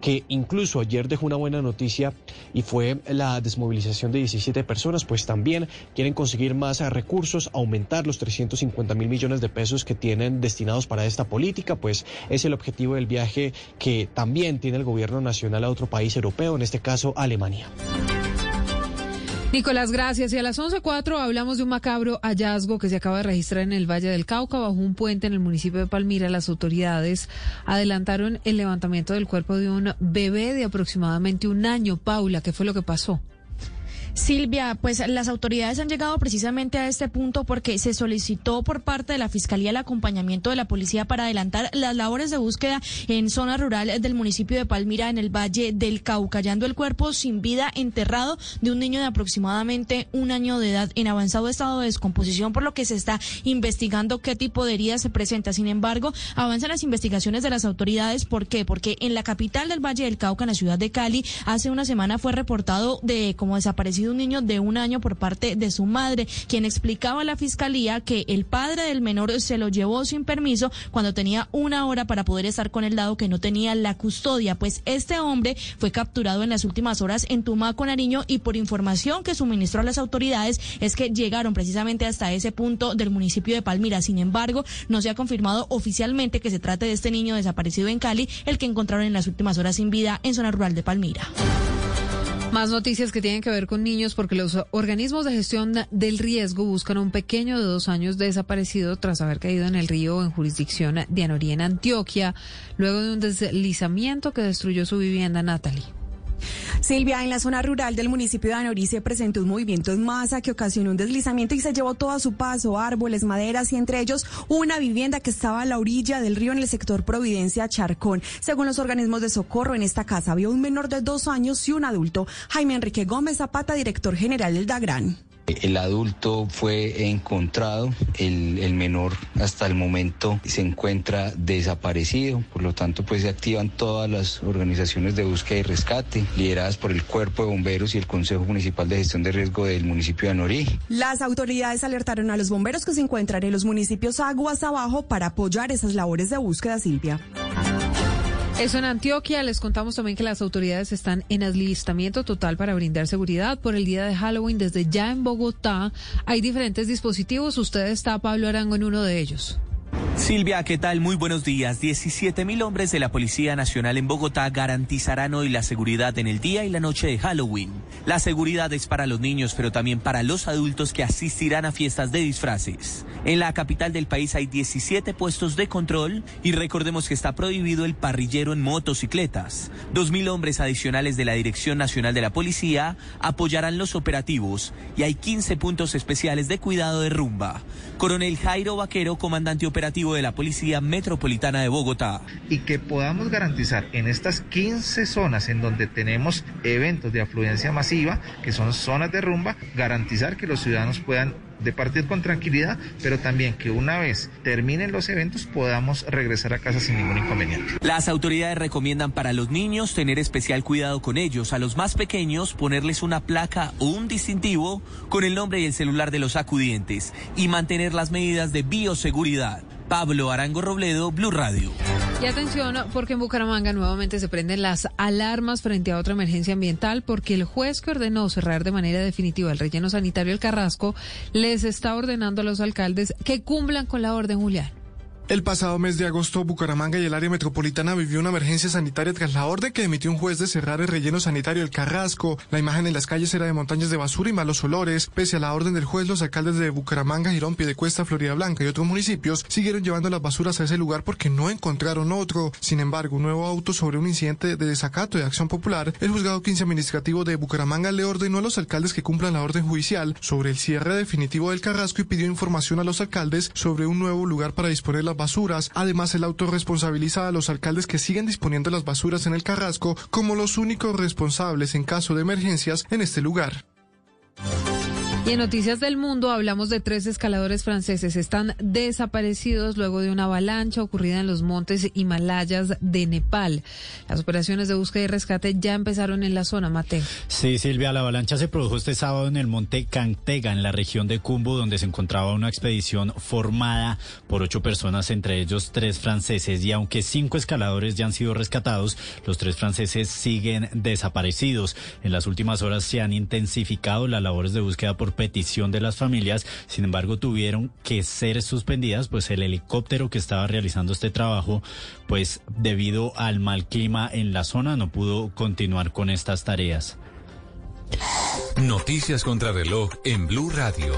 que incluso ayer dejó una buena noticia y fue la desmovilización de 17 personas, pues también quieren conseguir más recursos, aumentar los 350 mil millones de pesos que tienen destinados para esta política, pues es el objetivo del viaje que también tiene el gobierno nacional a otro país europeo, en este caso Alemania. Nicolás, gracias. Y a las 11.04 hablamos de un macabro hallazgo que se acaba de registrar en el Valle del Cauca, bajo un puente en el municipio de Palmira. Las autoridades adelantaron el levantamiento del cuerpo de un bebé de aproximadamente un año. Paula, ¿qué fue lo que pasó? Silvia, pues las autoridades han llegado precisamente a este punto porque se solicitó por parte de la Fiscalía el acompañamiento de la policía para adelantar las labores de búsqueda en zona rural del municipio de Palmira, en el Valle del Cauca, hallando el cuerpo sin vida enterrado de un niño de aproximadamente un año de edad en avanzado estado de descomposición, por lo que se está investigando qué tipo de herida se presenta. Sin embargo, avanzan las investigaciones de las autoridades. ¿Por qué? Porque en la capital del Valle del Cauca, en la ciudad de Cali, hace una semana fue reportado de como desaparecido un niño de un año por parte de su madre, quien explicaba a la fiscalía que el padre del menor se lo llevó sin permiso cuando tenía una hora para poder estar con el dado que no tenía la custodia. Pues este hombre fue capturado en las últimas horas en Tumaco, Nariño, y por información que suministró a las autoridades es que llegaron precisamente hasta ese punto del municipio de Palmira. Sin embargo, no se ha confirmado oficialmente que se trate de este niño desaparecido en Cali, el que encontraron en las últimas horas sin vida en zona rural de Palmira. Más noticias que tienen que ver con niños porque los organismos de gestión del riesgo buscan a un pequeño de dos años desaparecido tras haber caído en el río en jurisdicción de Anorí en Antioquia, luego de un deslizamiento que destruyó su vivienda, Natalie. Silvia, en la zona rural del municipio de Anorí se presentó un movimiento en masa que ocasionó un deslizamiento y se llevó todo a su paso, árboles, maderas y entre ellos una vivienda que estaba a la orilla del río en el sector Providencia Charcón. Según los organismos de socorro, en esta casa había un menor de dos años y un adulto. Jaime Enrique Gómez Zapata, director general del DAGRAN. El adulto fue encontrado, el, menor hasta el momento se encuentra desaparecido, por lo tanto pues se activan todas las organizaciones de búsqueda y rescate, lideradas por el Cuerpo de Bomberos y el Consejo Municipal de Gestión de Riesgo del municipio de Anorí. Las autoridades alertaron a los bomberos que se encuentran en los municipios aguas abajo para apoyar esas labores de búsqueda, Silvia. Eso en Antioquia. Les contamos también que las autoridades están en alistamiento total para brindar seguridad por el día de Halloween. Desde ya en Bogotá hay diferentes dispositivos. Usted está, Pablo Arango, en uno de ellos. Silvia, ¿qué tal? Muy buenos días. 17 mil hombres de la Policía Nacional en Bogotá garantizarán hoy la seguridad en el día y la noche de Halloween. La seguridad es para los niños, pero también para los adultos que asistirán a fiestas de disfraces. En la capital del país hay 17 puestos de control y recordemos que está prohibido el parrillero en motocicletas. Dos mil hombres adicionales de la Dirección Nacional de la Policía apoyarán los operativos y hay 15 puntos especiales de cuidado de rumba. Coronel Jairo Vaquero, comandante operativo de la Policía Metropolitana de Bogotá. Y que podamos garantizar en estas 15 zonas en donde tenemos eventos de afluencia masiva, que son zonas de rumba, garantizar que los ciudadanos puedan departir con tranquilidad, pero también que una vez terminen los eventos podamos regresar a casa sin ningún inconveniente. Las autoridades recomiendan para los niños tener especial cuidado con ellos, a los más pequeños ponerles una placa o un distintivo con el nombre y el celular de los acudientes y mantener las medidas de bioseguridad. Pablo Arango Robledo, Blue Radio. Y atención, porque en Bucaramanga nuevamente se prenden las alarmas frente a otra emergencia ambiental, porque el juez que ordenó cerrar de manera definitiva el relleno sanitario El Carrasco les está ordenando a los alcaldes que cumplan con la orden, Julián. El pasado mes de agosto, Bucaramanga y el área metropolitana vivió una emergencia sanitaria tras la orden que emitió un juez de cerrar el relleno sanitario del Carrasco. La imagen en las calles era de montañas de basura y malos olores. Pese a la orden del juez, los alcaldes de Bucaramanga, Girón, Piedecuesta, Florida Blanca y otros municipios siguieron llevando las basuras a ese lugar porque no encontraron otro. Sin embargo, un nuevo auto sobre un incidente de desacato de acción popular, el juzgado 15 administrativo de Bucaramanga le ordenó a los alcaldes que cumplan la orden judicial sobre el cierre definitivo del Carrasco y pidió información a los alcaldes sobre un nuevo lugar para disponer las basuras. Además, el auto responsabiliza a los alcaldes que siguen disponiendo las basuras en el Carrasco como los únicos responsables en caso de emergencias en este lugar. Y en Noticias del Mundo hablamos de tres escaladores franceses. Están desaparecidos luego de una avalancha ocurrida en los montes Himalayas de Nepal. Las operaciones de búsqueda y rescate ya empezaron en la zona, Mateo. Sí, Silvia, la avalancha se produjo este sábado en el monte Cantega, en la región de Cumbu, donde se encontraba una expedición formada por ocho personas, entre ellos tres franceses. Y aunque cinco escaladores ya han sido rescatados, los tres franceses siguen desaparecidos. En las últimas horas se han intensificado las labores de búsqueda por petición de las familias. Sin embargo, tuvieron que ser suspendidas, pues el helicóptero que estaba realizando este trabajo, pues debido al mal clima en la zona, no pudo continuar con estas tareas. Noticias contra reloj en Blue Radio.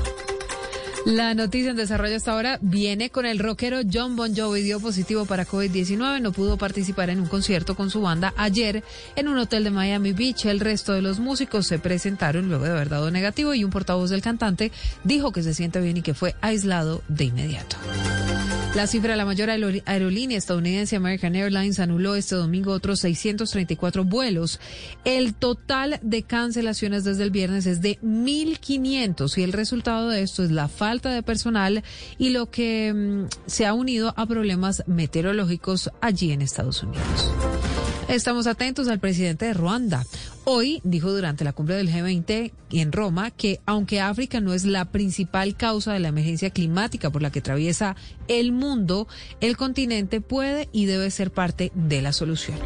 La noticia en desarrollo hasta ahora viene con el rockero John Bon Jovi dio positivo para COVID-19, no pudo participar en un concierto con su banda ayer en un hotel de Miami Beach. El resto de los músicos se presentaron luego de haber dado negativo y un portavoz del cantante dijo que se siente bien y que fue aislado de inmediato. La cifra, la mayor aerolínea estadounidense American Airlines anuló este domingo otros 634 vuelos. El total de cancelaciones desde el viernes es de 1.500 y el resultado de esto es la falta de personal y lo que mm, se ha unido a problemas meteorológicos allí en Estados Unidos. Estamos atentos al presidente de Ruanda. Hoy dijo durante la cumbre del G20 en Roma que aunque África no es la principal causa de la emergencia climática por la que atraviesa el mundo, el continente puede y debe ser parte de la solución.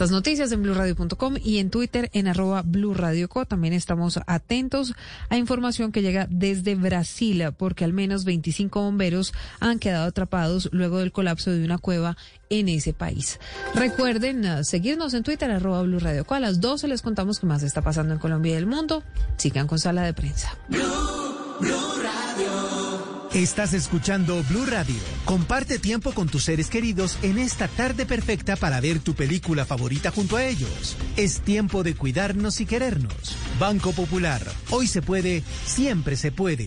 Estas noticias en blurradio.com y en Twitter en arroba blurradioco. También estamos atentos a información que llega desde Brasil, porque al menos 25 bomberos han quedado atrapados luego del colapso de una cueva en ese país. Recuerden uh, seguirnos en Twitter, arroba Blue A las 12 les contamos qué más está pasando en Colombia y el mundo. Sigan con sala de prensa. Estás escuchando Blue Radio. Comparte tiempo con tus seres queridos en esta tarde perfecta para ver tu película favorita junto a ellos. Es tiempo de cuidarnos y querernos. Banco Popular. Hoy se puede, siempre se puede.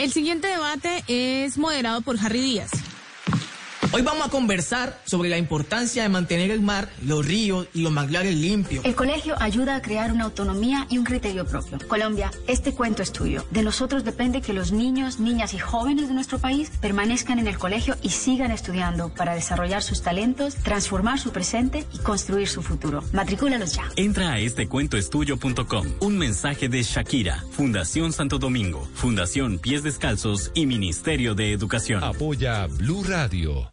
El siguiente debate es moderado por Harry Díaz. Hoy vamos a conversar sobre la importancia de mantener el mar, los ríos y los manglares limpios. El colegio ayuda a crear una autonomía y un criterio propio. Colombia, este cuento es tuyo. De nosotros depende que los niños, niñas y jóvenes de nuestro país permanezcan en el colegio y sigan estudiando para desarrollar sus talentos, transformar su presente y construir su futuro. Matricúlalos ya. Entra a estecuentoestudio.com. Un mensaje de Shakira, Fundación Santo Domingo, Fundación Pies Descalzos y Ministerio de Educación. Apoya Blue Radio.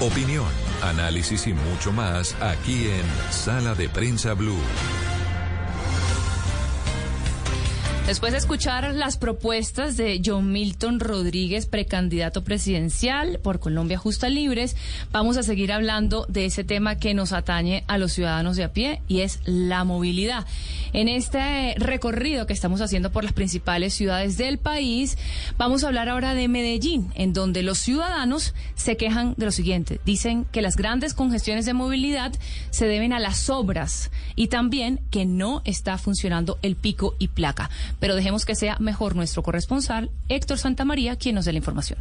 Opinión, análisis y mucho más aquí en Sala de Prensa Blue. Después de escuchar las propuestas de John Milton Rodríguez, precandidato presidencial por Colombia Justa Libres, vamos a seguir hablando de ese tema que nos atañe a los ciudadanos de a pie y es la movilidad. En este recorrido que estamos haciendo por las principales ciudades del país, vamos a hablar ahora de Medellín, en donde los ciudadanos se quejan de lo siguiente. Dicen que las grandes congestiones de movilidad se deben a las obras y también que no está funcionando el pico y placa. Pero dejemos que sea mejor nuestro corresponsal, Héctor Santamaría, quien nos dé la información.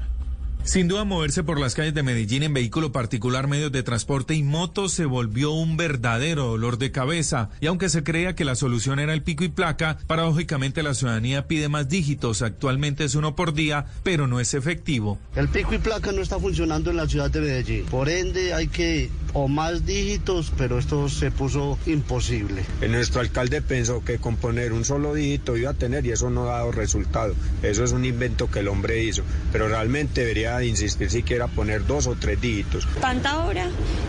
Sin duda, moverse por las calles de Medellín en vehículo particular, medios de transporte y motos se volvió un verdadero dolor de cabeza. Y aunque se creía que la solución era el pico y placa, paradójicamente la ciudadanía pide más dígitos. Actualmente es uno por día, pero no es efectivo. El pico y placa no está funcionando en la ciudad de Medellín. Por ende, hay que o más dígitos, pero esto se puso imposible. Nuestro alcalde pensó que con poner un solo dígito iba a tener y eso no ha dado resultado. Eso es un invento que el hombre hizo, pero realmente debería insistir siquiera poner dos o tres dígitos. Tanta hora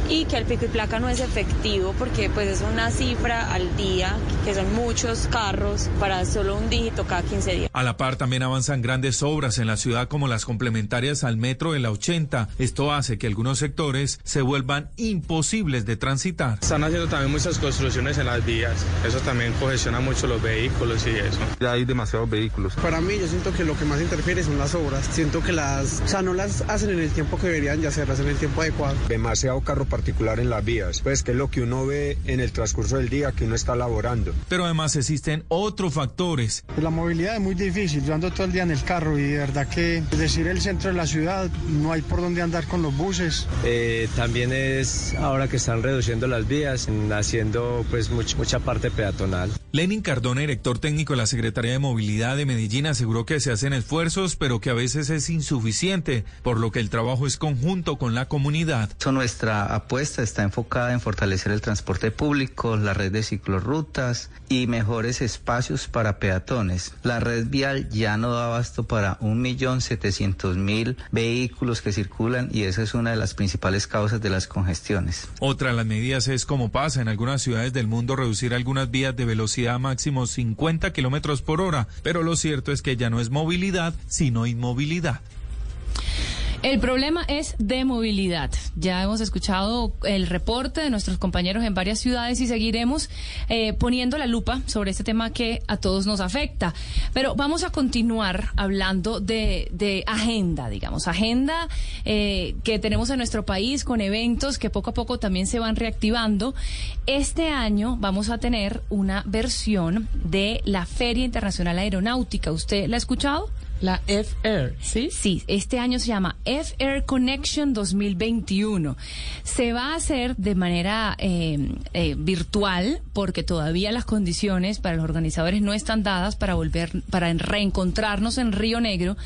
y que el pico y placa no es efectivo porque pues es una cifra al día, que son muchos carros para solo un dígito cada 15 días. A la par también avanzan grandes obras en la ciudad como las complementarias al metro de la 80. Esto hace que algunos sectores se vuelvan imposibles de transitar. Están haciendo también muchas construcciones en las vías. Eso también congestiona mucho los vehículos y eso. Ya hay demasiados vehículos. Para mí yo siento que lo que más interfiere son las obras. Siento que las, o sea, no las hacen en el tiempo que deberían ya hacerlas, en el tiempo adecuado. Demasiado carro particular en las vías. Pues que es lo que uno ve en el transcurso del día que uno está laborando. Pero además existen otros factores. La movilidad es muy difícil. Yo ando todo el día en el carro y de verdad que, es decir, el centro de la ciudad, no hay por dónde andar con los buses. Eh, también es ahora que están reduciendo las vías, haciendo pues much, mucha parte peatonal. Lenin Cardona, director técnico de la Secretaría de Movilidad de Medellín, aseguró que se hacen esfuerzos, pero que a veces es insuficiente, por lo que el trabajo es conjunto con la comunidad. Nuestra apuesta está enfocada en fortalecer el transporte público, la red de ciclorrutas y mejores espacios para peatones. La red vial ya no da abasto para 1.700.000 vehículos que circulan y esa es una de las principales causas de las congestiones. Otra de las medidas es, como pasa en algunas ciudades del mundo, reducir algunas vías de velocidad máximo 50 kilómetros por hora. Pero lo cierto es que ya no es movilidad, sino inmovilidad. El problema es de movilidad. Ya hemos escuchado el reporte de nuestros compañeros en varias ciudades y seguiremos eh, poniendo la lupa sobre este tema que a todos nos afecta. Pero vamos a continuar hablando de, de agenda, digamos, agenda eh, que tenemos en nuestro país con eventos que poco a poco también se van reactivando. Este año vamos a tener una versión de la Feria Internacional Aeronáutica. ¿Usted la ha escuchado? La F-Air, ¿sí? Sí, este año se llama F-Air Connection 2021. Se va a hacer de manera eh, eh, virtual porque todavía las condiciones para los organizadores no están dadas para volver, para reencontrarnos en Río Negro.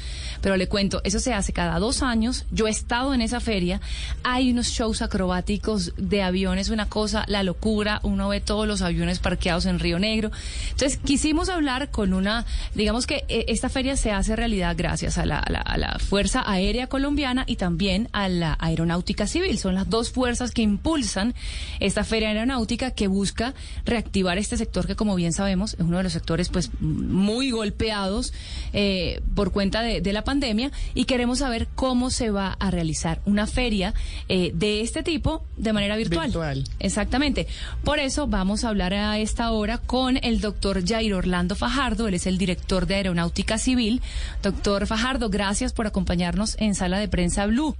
Pero le cuento, eso se hace cada dos años. Yo he estado en esa feria. Hay unos shows acrobáticos de aviones, una cosa, la locura. Uno ve todos los aviones parqueados en Río Negro. Entonces, quisimos hablar con una, digamos que eh, esta feria se hace realidad gracias a la, a, la, a la, Fuerza Aérea Colombiana y también a la Aeronáutica Civil. Son las dos fuerzas que impulsan esta feria aeronáutica que busca reactivar este sector que, como bien sabemos, es uno de los sectores pues muy golpeados eh, por cuenta de, de, la pandemia y queremos saber cómo se va a realizar una feria eh, de este tipo de manera virtual. virtual. Exactamente. Por eso vamos a hablar a esta hora con el doctor Jair Orlando Fajardo, él es el director de Aeronáutica Civil. Doctor Fajardo, gracias por acompañarnos en Sala de Prensa Blue.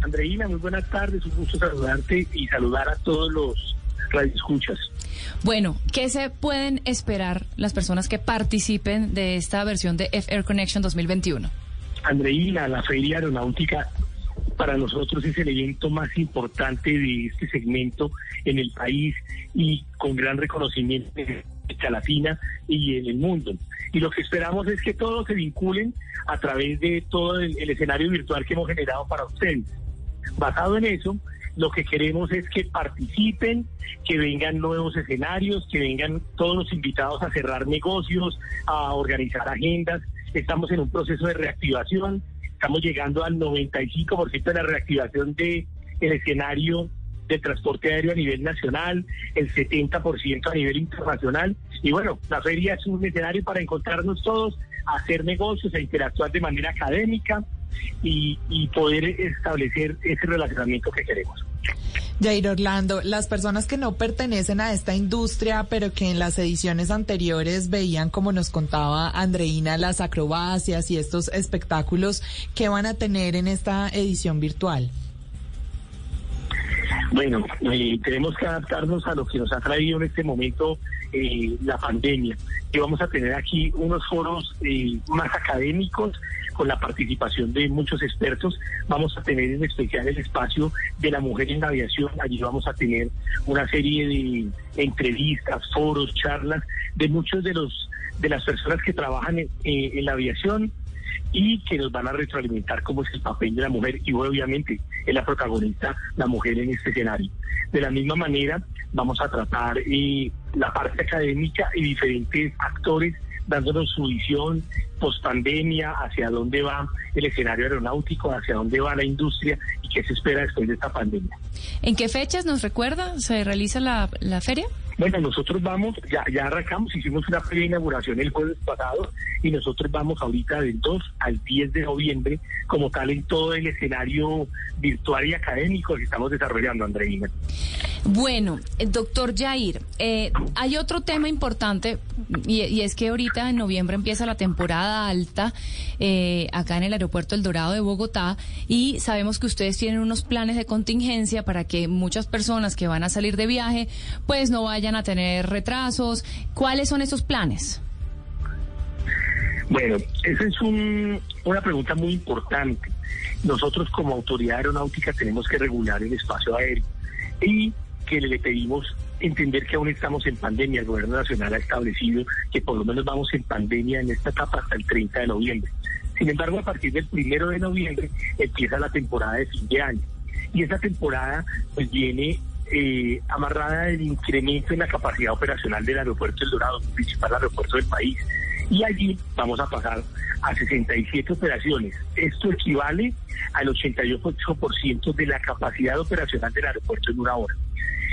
Andreina, muy buenas tardes, un gusto saludarte y saludar a todos los radioescuchas. Bueno, ¿qué se pueden esperar las personas que participen de esta versión de F-Air Connection 2021? Andreina, la Feria Aeronáutica para nosotros es el evento más importante de este segmento en el país y con gran reconocimiento en América Latina y en el mundo. Y lo que esperamos es que todos se vinculen a través de todo el, el escenario virtual que hemos generado para ustedes. Basado en eso, lo que queremos es que participen, que vengan nuevos escenarios, que vengan todos los invitados a cerrar negocios, a organizar agendas. Estamos en un proceso de reactivación, estamos llegando al 95% de la reactivación del de escenario de transporte aéreo a nivel nacional, el 70% a nivel internacional. Y bueno, la feria es un escenario para encontrarnos todos, hacer negocios, a interactuar de manera académica y, poder establecer ese relacionamiento que queremos. Jair Orlando, las personas que no pertenecen a esta industria, pero que en las ediciones anteriores veían, como nos contaba Andreina, las acrobacias y estos espectáculos, ¿qué van a tener en esta edición virtual? Bueno, eh, tenemos que adaptarnos a lo que nos ha traído en este momento eh, la pandemia. Y vamos a tener aquí unos foros eh, más académicos con la participación de muchos expertos. Vamos a tener en especial el espacio de la mujer en la aviación. Allí vamos a tener una serie de entrevistas, foros, charlas de muchos de los de las personas que trabajan en, en la aviación y que nos van a retroalimentar cómo es el papel de la mujer y obviamente es la protagonista la mujer en este escenario. De la misma manera vamos a tratar eh, la parte académica y diferentes actores dándonos su visión post pandemia, hacia dónde va el escenario aeronáutico, hacia dónde va la industria y qué se espera después de esta pandemia. ¿En qué fechas nos recuerda se realiza la, la feria? Bueno, nosotros vamos, ya, ya arrancamos, hicimos una de inauguración el jueves pasado y nosotros vamos ahorita del 2 al 10 de noviembre como tal en todo el escenario virtual y académico que estamos desarrollando, Andreina. Bueno, eh, doctor Jair, eh, hay otro tema importante y, y, es que ahorita en noviembre empieza la temporada alta eh, acá en el aeropuerto El Dorado de Bogotá y sabemos que ustedes tienen unos planes de contingencia para que muchas personas que van a salir de viaje pues no vayan a tener retrasos. ¿Cuáles son esos planes? Bueno, esa es un, una pregunta muy importante. Nosotros como autoridad aeronáutica tenemos que regular el espacio aéreo y que le pedimos entender que aún estamos en pandemia. El gobierno nacional ha establecido que por lo menos vamos en pandemia en esta etapa hasta el 30 de noviembre. Sin embargo, a partir del primero de noviembre empieza la temporada de fin de año. Y esa temporada pues viene eh, amarrada del incremento en la capacidad operacional del aeropuerto El Dorado, el principal aeropuerto del país. Y allí vamos a pasar a 67 operaciones. Esto equivale al 88% de la capacidad operacional del aeropuerto en una hora.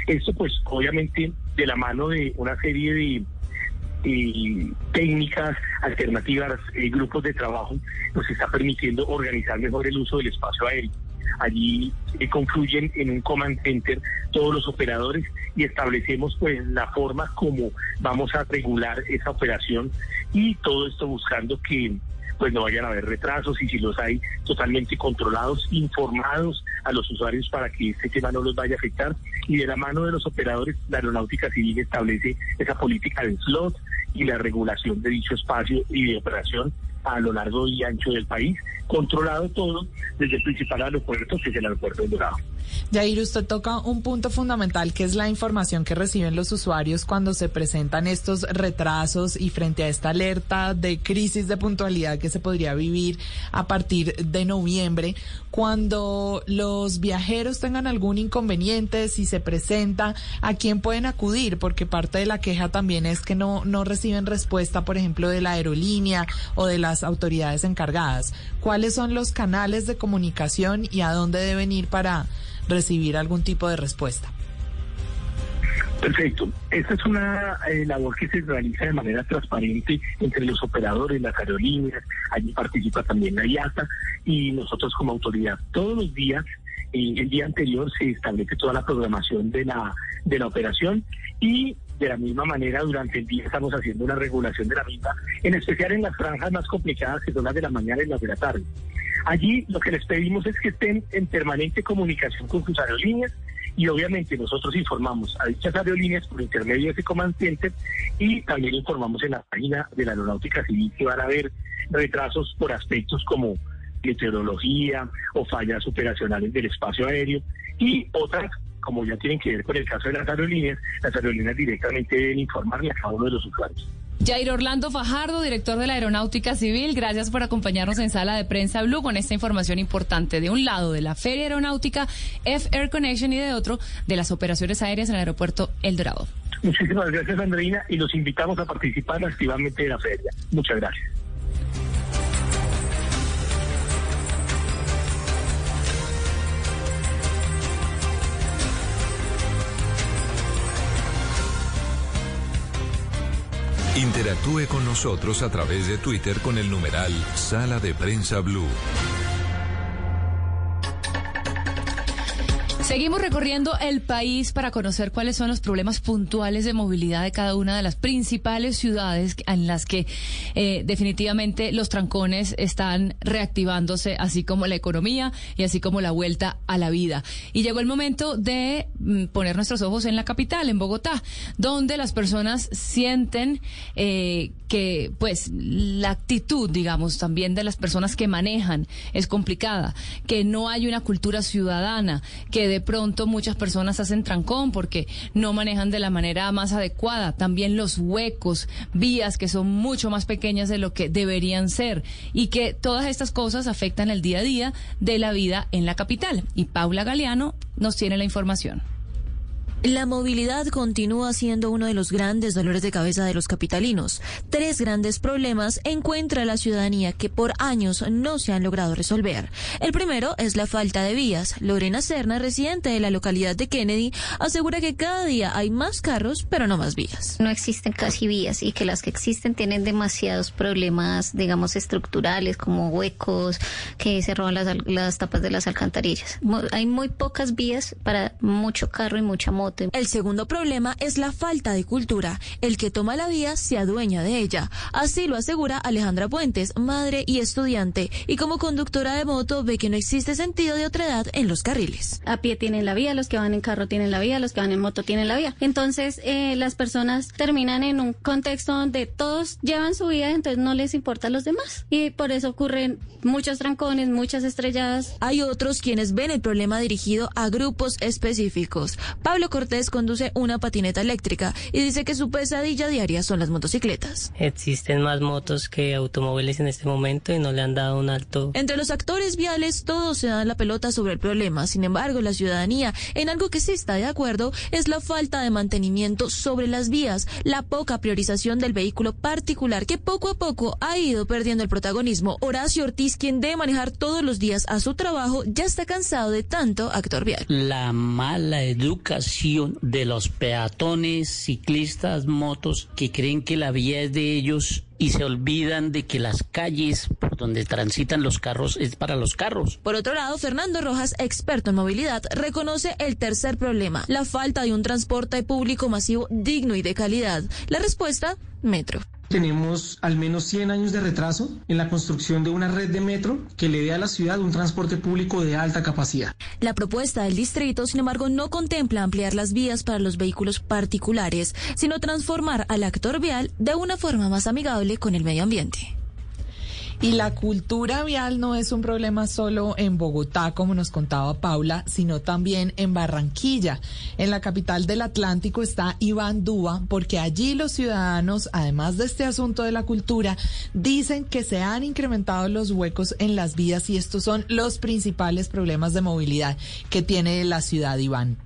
Esto pues obviamente de la mano de una serie de, técnicas alternativas, eh, grupos de trabajo, nos está permitiendo organizar mejor el uso del espacio aéreo. Allí eh, concluyen en un command center todos los operadores y establecemos pues la forma como vamos a regular esa operación y todo esto buscando que pues no vayan a haber retrasos y si los hay totalmente controlados, informados a los usuarios para que este tema no los vaya a afectar. Y de la mano de los operadores la aeronáutica civil establece esa política de slot y la regulación de dicho espacio y de operación a lo largo y ancho del país, controlado todo desde el principal aeropuerto, que es el aeropuerto de Dorado. Yair, usted toca un punto fundamental que es la información que reciben los usuarios cuando se presentan estos retrasos y frente a esta alerta de crisis de puntualidad que se podría vivir a partir de noviembre. Cuando los viajeros tengan algún inconveniente, si se presenta, ¿a quién pueden acudir? Porque parte de la queja también es que no, no reciben respuesta, por ejemplo, de la aerolínea o de las autoridades encargadas. ¿Cuáles son los canales de comunicación y a dónde deben ir para recibir algún tipo de respuesta. Perfecto. Esta es una eh, labor que se realiza de manera transparente entre los operadores, las aerolíneas, allí participa también la IATA y nosotros como autoridad. Todos los días, eh, el día anterior se establece toda la programación de la, de la operación y de la misma manera durante el día estamos haciendo una regulación de la misma, en especial en las franjas más complicadas que son las de la mañana y las de la tarde. Allí lo que les pedimos es que estén en permanente comunicación con sus aerolíneas y obviamente nosotros informamos a dichas aerolíneas por intermedio de ese command center y también informamos en la página de la aeronáutica civil que van a haber retrasos por aspectos como meteorología o fallas operacionales del espacio aéreo y otras como ya tienen que ver con el caso de las aerolíneas, las aerolíneas directamente deben informarle a cada uno de los usuarios. Jair Orlando Fajardo, director de la Aeronáutica Civil, gracias por acompañarnos en Sala de Prensa Blue con esta información importante. De un lado, de la Feria Aeronáutica F Air Connection y de otro, de las operaciones aéreas en el aeropuerto El Dorado. Muchísimas gracias, Andreina, y los invitamos a participar activamente de la feria. Muchas gracias. Interactúe con nosotros a través de Twitter con el numeral Sala de Prensa Blue. Seguimos recorriendo el país para conocer cuáles son los problemas puntuales de movilidad de cada una de las principales ciudades en las que eh, definitivamente los trancones están reactivándose, así como la economía y así como la vuelta a la vida. Y llegó el momento de mm, poner nuestros ojos en la capital, en Bogotá, donde las personas sienten eh, que pues la actitud, digamos, también de las personas que manejan es complicada, que no hay una cultura ciudadana, que de pronto muchas personas hacen trancón porque no manejan de la manera más adecuada, también los huecos, vías que son mucho más pequeñas de lo que deberían ser y que todas estas cosas afectan el día a día de la vida en la capital. Y Paula Galeano nos tiene la información. La movilidad continúa siendo uno de los grandes dolores de cabeza de los capitalinos. Tres grandes problemas encuentra la ciudadanía que por años no se han logrado resolver. El primero es la falta de vías. Lorena Serna, residente de la localidad de Kennedy, asegura que cada día hay más carros, pero no más vías. No existen casi vías y que las que existen tienen demasiados problemas, digamos, estructurales, como huecos, que se roban las, las tapas de las alcantarillas. Hay muy pocas vías para mucho carro y mucha moto el segundo problema es la falta de cultura. El que toma la vía se adueña de ella. Así lo asegura Alejandra Puentes, madre y estudiante, y como conductora de moto ve que no existe sentido de otra edad en los carriles. A pie tienen la vía, los que van en carro tienen la vía, los que van en moto tienen la vía. Entonces eh, las personas terminan en un contexto donde todos llevan su vía, entonces no les importa a los demás. Y por eso ocurren muchos trancones, muchas estrelladas. Hay otros quienes ven el problema dirigido a grupos específicos. Pablo Cortés conduce una patineta eléctrica y dice que su pesadilla diaria son las motocicletas. Existen más motos que automóviles en este momento y no le han dado un alto. Entre los actores viales todos se dan la pelota sobre el problema. Sin embargo, la ciudadanía en algo que sí está de acuerdo es la falta de mantenimiento sobre las vías, la poca priorización del vehículo particular que poco a poco ha ido perdiendo el protagonismo. Horacio Ortiz, quien debe manejar todos los días a su trabajo, ya está cansado de tanto actor vial. La mala educación de los peatones, ciclistas, motos, que creen que la vía es de ellos y se olvidan de que las calles por donde transitan los carros es para los carros. Por otro lado, Fernando Rojas, experto en movilidad, reconoce el tercer problema, la falta de un transporte público masivo digno y de calidad. La respuesta, metro. Tenemos al menos 100 años de retraso en la construcción de una red de metro que le dé a la ciudad un transporte público de alta capacidad. La propuesta del distrito, sin embargo, no contempla ampliar las vías para los vehículos particulares, sino transformar al actor vial de una forma más amigable con el medio ambiente. Y la cultura vial no es un problema solo en Bogotá, como nos contaba Paula, sino también en Barranquilla. En la capital del Atlántico está Iván Dúa, porque allí los ciudadanos, además de este asunto de la cultura, dicen que se han incrementado los huecos en las vías y estos son los principales problemas de movilidad que tiene la ciudad, Iván.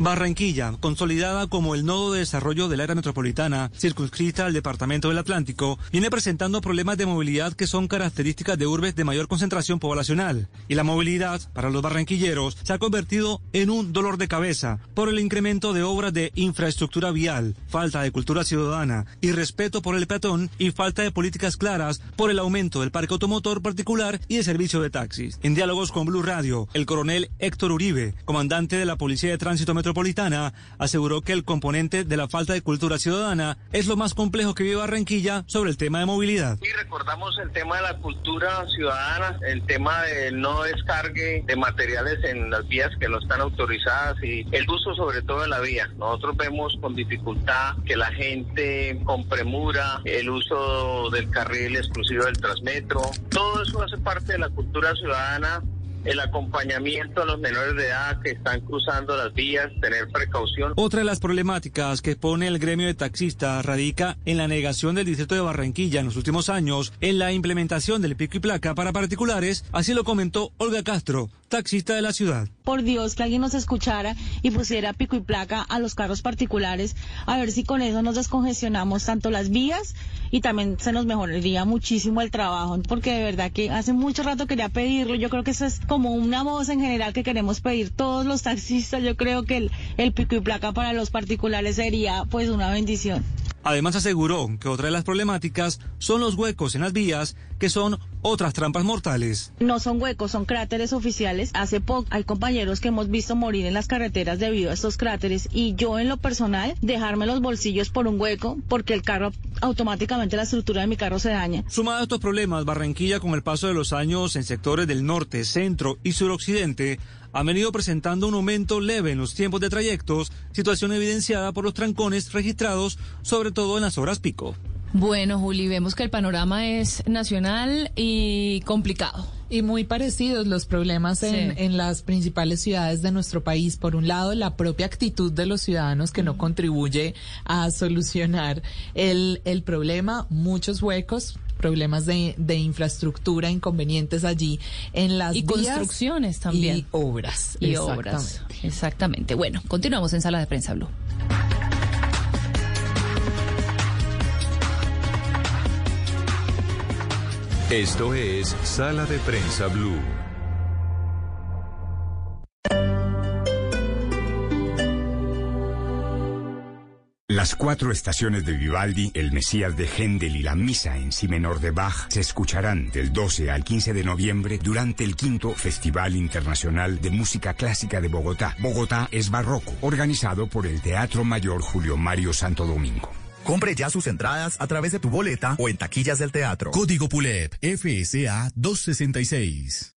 Barranquilla, consolidada como el nodo de desarrollo del área metropolitana, circunscrita al departamento del Atlántico, viene presentando problemas de movilidad que son características de urbes de mayor concentración poblacional. Y la movilidad, para los barranquilleros, se ha convertido en un dolor de cabeza por el incremento de obras de infraestructura vial, falta de cultura ciudadana y respeto por el peatón y falta de políticas claras por el aumento del parque automotor particular y de servicio de taxis. En diálogos con Blue Radio, el coronel Héctor Uribe, comandante de la Policía de Tránsito Metropolitana, Metropolitana aseguró que el componente de la falta de cultura ciudadana es lo más complejo que vive Barranquilla sobre el tema de movilidad. Y recordamos el tema de la cultura ciudadana, el tema del no descargue de materiales en las vías que no están autorizadas y el uso sobre todo de la vía. Nosotros vemos con dificultad que la gente con premura, el uso del carril exclusivo del Transmetro, todo eso hace parte de la cultura ciudadana el acompañamiento a los menores de edad que están cruzando las vías, tener precaución. Otra de las problemáticas que pone el gremio de taxistas radica en la negación del distrito de Barranquilla en los últimos años en la implementación del pico y placa para particulares, así lo comentó Olga Castro, taxista de la ciudad. Por Dios, que alguien nos escuchara y pusiera pico y placa a los carros particulares, a ver si con eso nos descongestionamos tanto las vías y también se nos mejoraría muchísimo el trabajo, porque de verdad que hace mucho rato quería pedirlo, yo creo que eso es como una voz en general que queremos pedir todos los taxistas, yo creo que el, el pico y placa para los particulares sería pues una bendición. Además aseguró que otra de las problemáticas son los huecos en las vías, que son otras trampas mortales. No son huecos, son cráteres oficiales. Hace poco hay compañeros que hemos visto morir en las carreteras debido a estos cráteres y yo en lo personal dejarme los bolsillos por un hueco porque el carro automáticamente la estructura de mi carro se daña. Sumado a estos problemas, Barranquilla con el paso de los años en sectores del norte, centro y suroccidente ha venido presentando un aumento leve en los tiempos de trayectos, situación evidenciada por los trancones registrados sobre todo en las horas pico. Bueno, Juli, vemos que el panorama es nacional y complicado. Y muy parecidos los problemas en, Sí. en las principales ciudades de nuestro país. Por un lado, la propia actitud de los ciudadanos que no contribuye a solucionar el, el problema, muchos huecos, problemas de, de infraestructura, inconvenientes allí en las Y vías construcciones también. Y obras. Y obras. Exactamente. Bueno, continuamos en Sala de Prensa Blue. Esto es Sala de Prensa Blue. Las cuatro estaciones de Vivaldi, el Mesías de Händel y la Misa en Si menor de Bach se escucharán del 12 al 15 de noviembre durante el quinto Festival Internacional de Música Clásica de Bogotá. Bogotá es Barroco, organizado por el Teatro Mayor Julio Mario Santo Domingo. Compre ya sus entradas a través de tu boleta o en taquillas del teatro. Código PULEP FSA 266.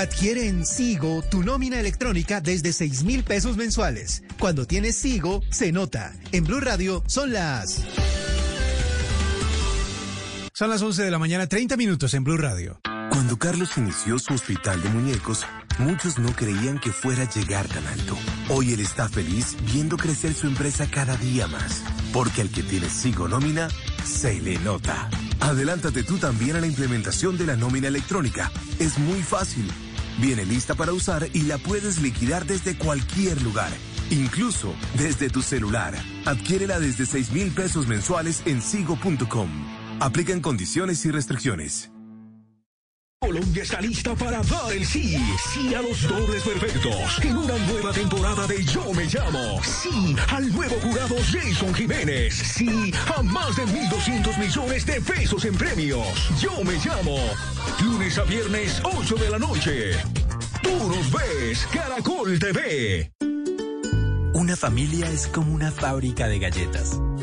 Adquiere en Sigo tu nómina electrónica desde 6 mil pesos mensuales. Cuando tienes Sigo, se nota. En Blue Radio son las... Son las 11 de la mañana, 30 minutos en Blue Radio. Cuando Carlos inició su hospital de muñecos, muchos no creían que fuera a llegar tan alto. Hoy él está feliz viendo crecer su empresa cada día más, porque al que tiene Sigo Nómina, se le nota. Adelántate tú también a la implementación de la nómina electrónica. Es muy fácil. Viene lista para usar y la puedes liquidar desde cualquier lugar. Incluso desde tu celular. Adquiérela desde 6 mil pesos mensuales en sigo.com. Aplican condiciones y restricciones. Colombia está lista para dar el sí, sí a los dobles perfectos, en una nueva temporada de Yo Me Llamo, sí al nuevo jurado Jason Jiménez, sí a más de 1.200 millones de pesos en premios. Yo Me Llamo, lunes a viernes 8 de la noche. Tú nos ves, Caracol TV. Una familia es como una fábrica de galletas.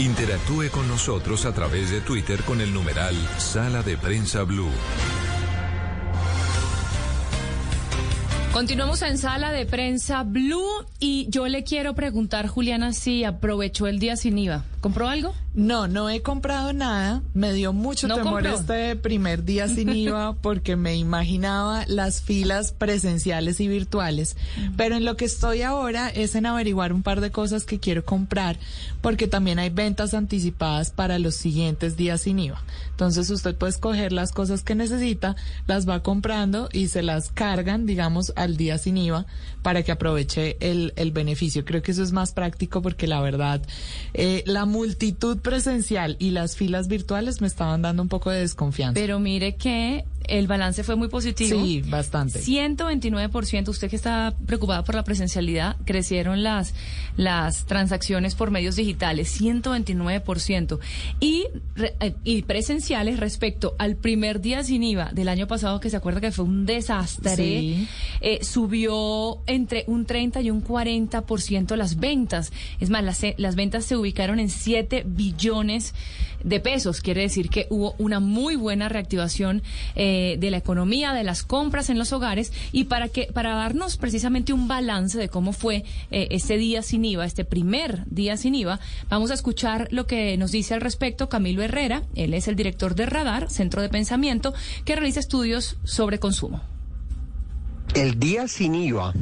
Interactúe con nosotros a través de Twitter con el numeral Sala de Prensa Blue. Continuamos en Sala de Prensa Blue y yo le quiero preguntar, Juliana, si aprovechó el día sin IVA. ¿Compró algo? No, no he comprado nada. Me dio mucho ¿No temor compró? este primer día sin IVA porque me imaginaba las filas presenciales y virtuales. Pero en lo que estoy ahora es en averiguar un par de cosas que quiero comprar porque también hay ventas anticipadas para los siguientes días sin IVA. Entonces usted puede escoger las cosas que necesita, las va comprando y se las cargan, digamos, al día sin IVA para que aproveche el, el beneficio. Creo que eso es más práctico porque la verdad, eh, la multitud presencial y las filas virtuales me estaban dando un poco de desconfianza. Pero mire que el balance fue muy positivo. Sí, bastante. 129%, usted que está preocupada por la presencialidad, crecieron las, las transacciones por medios digitales, 129%. Y, eh, y presenciales respecto al primer día sin IVA del año pasado, que se acuerda que fue un desastre, eh, subió entre un 30 y un 40% las ventas. Es más, las, las ventas se ubicaron en 7 billones de pesos. Quiere decir que hubo una muy buena reactivación eh, de la economía, de las compras en los hogares y para que para darnos precisamente un balance de cómo fue eh, este día sin IVA, este primer día sin IVA, vamos a escuchar lo que nos dice al respecto Camilo Herrera. Él es el director de Radar, Centro de Pensamiento, que realiza estudios sobre consumo. El día sin IVA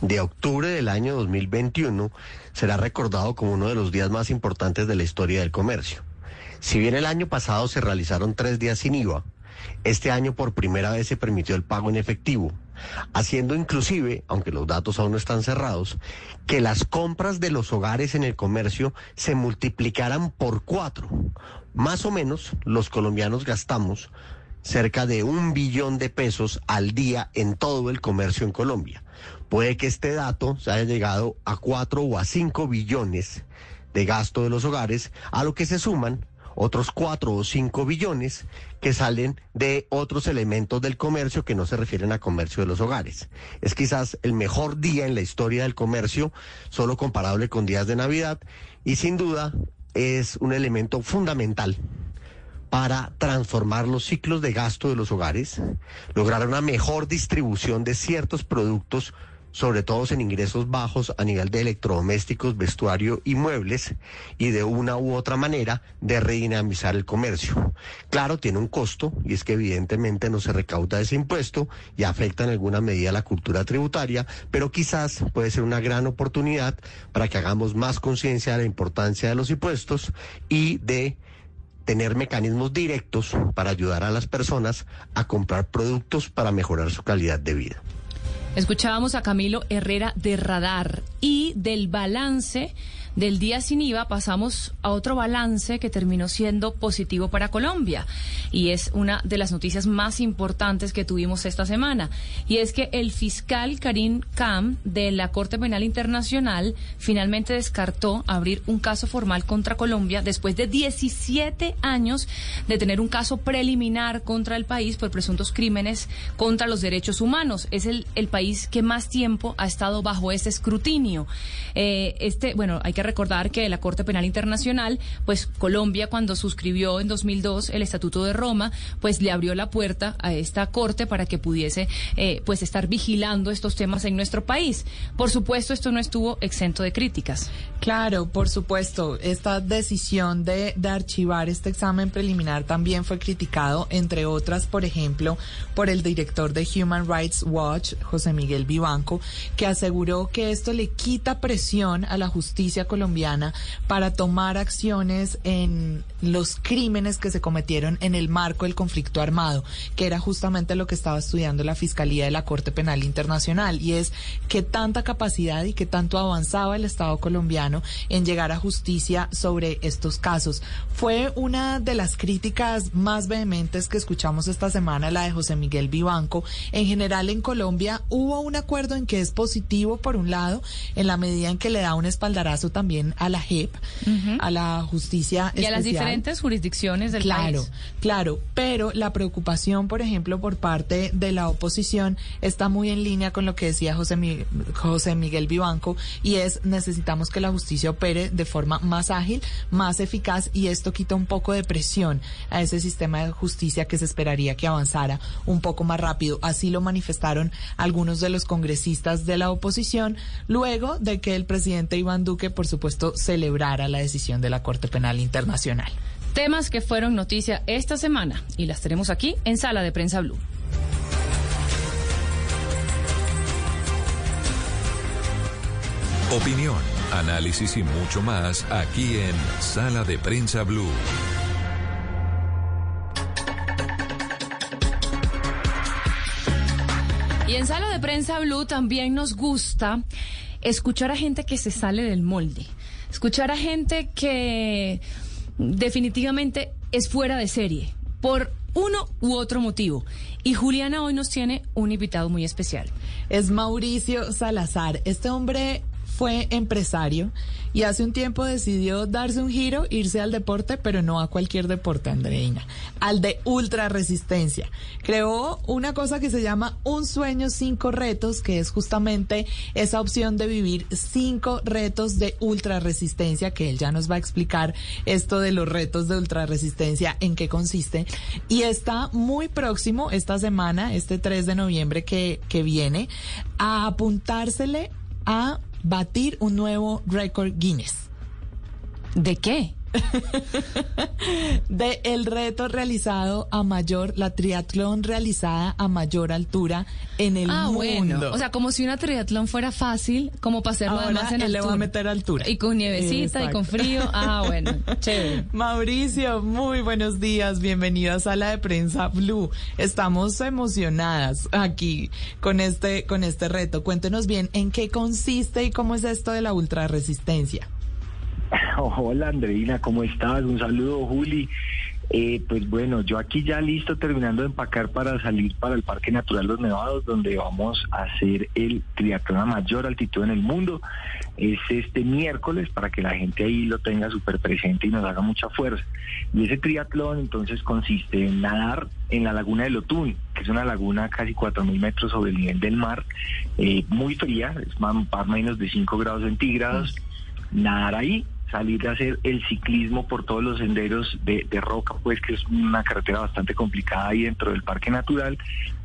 de octubre del año 2021 será recordado como uno de los días más importantes de la historia del comercio. Si bien el año pasado se realizaron tres días sin IVA, este año por primera vez se permitió el pago en efectivo, haciendo inclusive, aunque los datos aún no están cerrados, que las compras de los hogares en el comercio se multiplicaran por cuatro. Más o menos los colombianos gastamos cerca de un billón de pesos al día en todo el comercio en Colombia. Puede que este dato se haya llegado a cuatro o a cinco billones de gasto de los hogares, a lo que se suman otros cuatro o cinco billones que salen de otros elementos del comercio que no se refieren a comercio de los hogares. Es quizás el mejor día en la historia del comercio, solo comparable con días de Navidad, y sin duda es un elemento fundamental para transformar los ciclos de gasto de los hogares, lograr una mejor distribución de ciertos productos sobre todo en ingresos bajos a nivel de electrodomésticos, vestuario y muebles, y de una u otra manera de redinamizar el comercio. Claro, tiene un costo, y es que evidentemente no se recauda ese impuesto y afecta en alguna medida la cultura tributaria, pero quizás puede ser una gran oportunidad para que hagamos más conciencia de la importancia de los impuestos y de tener mecanismos directos para ayudar a las personas a comprar productos para mejorar su calidad de vida. Escuchábamos a Camilo Herrera de Radar y del balance del día sin IVA pasamos a otro balance que terminó siendo positivo para Colombia y es una de las noticias más importantes que tuvimos esta semana y es que el fiscal Karim Kam de la Corte Penal Internacional finalmente descartó abrir un caso formal contra Colombia después de 17 años de tener un caso preliminar contra el país por presuntos crímenes contra los derechos humanos. Es el, país que más tiempo ha estado bajo ese escrutinio. Eh, este, bueno, hay que recordar que la Corte Penal Internacional, pues Colombia cuando suscribió en 2002 el Estatuto de Roma, pues le abrió la puerta a esta Corte para que pudiese eh, pues estar vigilando estos temas en nuestro país. Por supuesto, esto no estuvo exento de críticas. Claro, por supuesto, esta decisión de, de archivar este examen preliminar también fue criticado, entre otras, por ejemplo, por el director de Human Rights Watch, José Miguel Vivanco, que aseguró que esto le quita presión a la justicia colombiana para tomar acciones en los crímenes que se cometieron en el marco del conflicto armado, que era justamente lo que estaba estudiando la Fiscalía de la Corte Penal Internacional, y es que tanta capacidad y que tanto avanzaba el Estado colombiano en llegar a justicia sobre estos casos. Fue una de las críticas más vehementes que escuchamos esta semana, la de José Miguel Vivanco. En general, en Colombia hubo un acuerdo en que es positivo, por un lado, en la medida en que le da un espaldarazo también a la JEP, a la justicia y a las diferentes jurisdicciones del claro, país. Claro, claro, pero la preocupación, por ejemplo, por parte de la oposición está muy en línea con lo que decía José, Miguel, José Miguel Vivanco y es necesitamos que la justicia opere de forma más ágil, más eficaz y esto quita un poco de presión a ese sistema de justicia que se esperaría que avanzara un poco más rápido. Así lo manifestaron algunos de los congresistas de la oposición luego de que el presidente Iván Duque, por supuesto, celebrara la decisión de la Corte Penal Internacional. Temas que fueron noticia esta semana y las tenemos aquí en Sala de Prensa Blue. Opinión, análisis y mucho más aquí en Sala de Prensa Blue. Y en Sala de Prensa Blue también nos gusta escuchar a gente que se sale del molde, escuchar a gente que definitivamente es fuera de serie por uno u otro motivo. Y Juliana hoy nos tiene un invitado muy especial. Es Mauricio Salazar. Este hombre fue empresario y hace un tiempo decidió darse un giro, irse al deporte, pero no a cualquier deporte, Andreina, al de ultra resistencia. Creó una cosa que se llama Un sueño, cinco retos, que es justamente esa opción de vivir cinco retos de ultra resistencia, que él ya nos va a explicar esto de los retos de ultra resistencia, en qué consiste. Y está muy próximo esta semana, este 3 de noviembre que, que viene, a apuntársele a batir un nuevo récord Guinness. ¿De qué? de el reto realizado a mayor, la triatlón realizada a mayor altura en el ah, mundo. Bueno. O sea, como si una triatlón fuera fácil, como para hacerlo Ahora además en él le altura. va a meter altura. Y con nievecita y con frío. Ah, bueno, chévere. Mauricio, muy buenos días, bienvenido a Sala de Prensa Blue. Estamos emocionadas aquí con este, con este reto. Cuéntenos bien en qué consiste y cómo es esto de la ultra resistencia. Hola Andreina, ¿cómo estás? Un saludo Juli. Eh, pues bueno, yo aquí ya listo terminando de empacar para salir para el Parque Natural Los Nevados, donde vamos a hacer el triatlón a mayor altitud en el mundo. Es este miércoles para que la gente ahí lo tenga súper presente y nos haga mucha fuerza. Y ese triatlón entonces consiste en nadar en la laguna del Otún, que es una laguna casi 4.000 metros sobre el nivel del mar, eh, muy fría, es más, más o menos de 5 grados centígrados. Nadar ahí, salir a hacer el ciclismo por todos los senderos de, roca, pues que es una carretera bastante complicada ahí dentro del parque natural,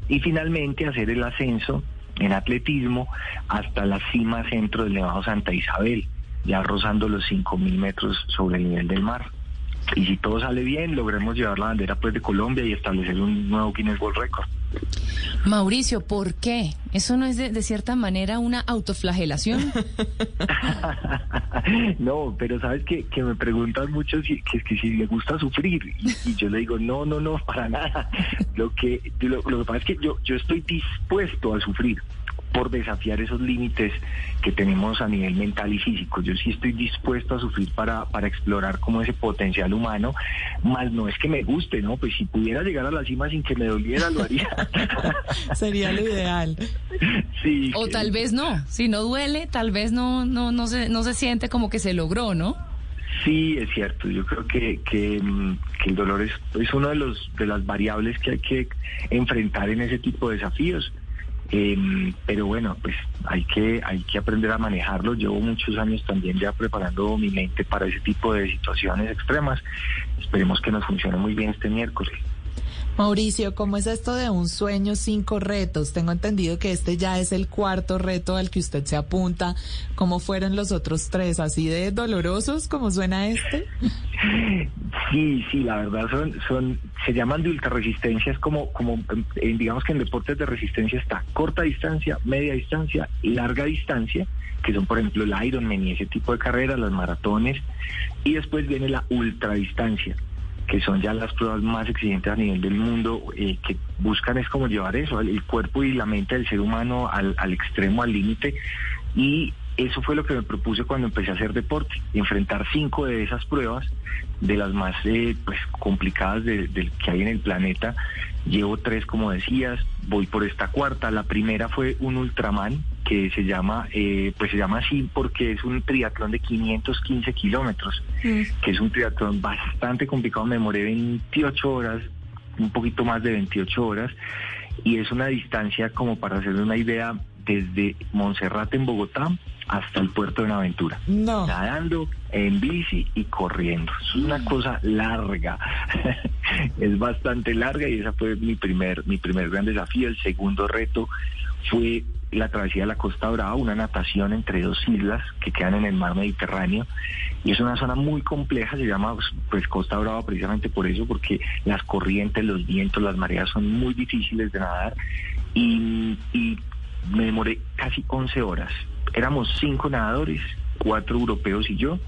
y finalmente hacer el ascenso en atletismo hasta la cima centro del Nevado Santa Isabel, ya rozando los 5.000 metros sobre el nivel del mar. Y si todo sale bien, logremos llevar la bandera pues de Colombia y establecer un nuevo Guinness World Record. Mauricio, ¿por qué? ¿Eso no es de, cierta manera una autoflagelación? no, pero sabes que, que me preguntan mucho si, que, que si le gusta sufrir y, y yo le digo no, no, no, para nada. Lo que lo, lo que pasa es que yo yo estoy dispuesto a sufrir por desafiar esos límites que tenemos a nivel mental y físico. Yo sí estoy dispuesto a sufrir para, para explorar como ese potencial humano, más no es que me guste, ¿no? Pues si pudiera llegar a la cima sin que me doliera, lo haría. Sería lo ideal. Sí. O tal vez no. Si no duele, tal vez no, no, no se, no se siente como que se logró, ¿no? Sí, es cierto. Yo creo que, que, mm, que el dolor es, es una de, los, de las variables que hay que enfrentar en ese tipo de desafíos. Eh, pero bueno, pues hay que, hay que aprender a manejarlo. Llevo muchos años también ya preparando mi mente para ese tipo de situaciones extremas. Esperemos que nos funcione muy bien este miércoles. Mauricio, ¿cómo es esto de un sueño, cinco retos? Tengo entendido que este ya es el cuarto reto al que usted se apunta. ¿Cómo fueron los otros tres? ¿Así de dolorosos como suena este? Sí, sí, la verdad son, son, se llaman de ultrarresistencia, es como, como eh, digamos que en deportes de resistencia está corta distancia, media distancia larga distancia, que son por ejemplo el Ironman y ese tipo de carreras, las maratones, y después viene la ultradistancia, que son ya las pruebas más exigentes a nivel del mundo, eh, que buscan es como llevar eso, el cuerpo y la mente del ser humano al, al extremo, al límite, y eso fue lo que me propuse cuando empecé a hacer deporte, enfrentar cinco de esas pruebas, de las más eh, pues complicadas de, de que hay en el planeta. Llevo tres, como decías, voy por esta cuarta. La primera fue un Ultraman, que se llama, eh, pues se llama así porque es un triatlón de 515 kilómetros, que es un triatlón bastante complicado. Me demoré 28 horas, un poquito más de 28 horas, y es una distancia como para hacer una idea desde Monserrate en Bogotá hasta el puerto de Buenaventura. No. Nadando, en bici y corriendo. Es una cosa larga. es bastante larga y esa fue mi primer, mi primer gran desafío. El segundo reto fue la travesía de la Costa Brava, una natación entre dos islas que quedan en el mar Mediterráneo. Y es una zona muy compleja, se llama pues Costa Brava precisamente por eso, porque las corrientes, los vientos, las mareas son muy difíciles de nadar. Y, y me demoré casi 11 horas. Éramos cinco nadadores, cuatro europeos y yo,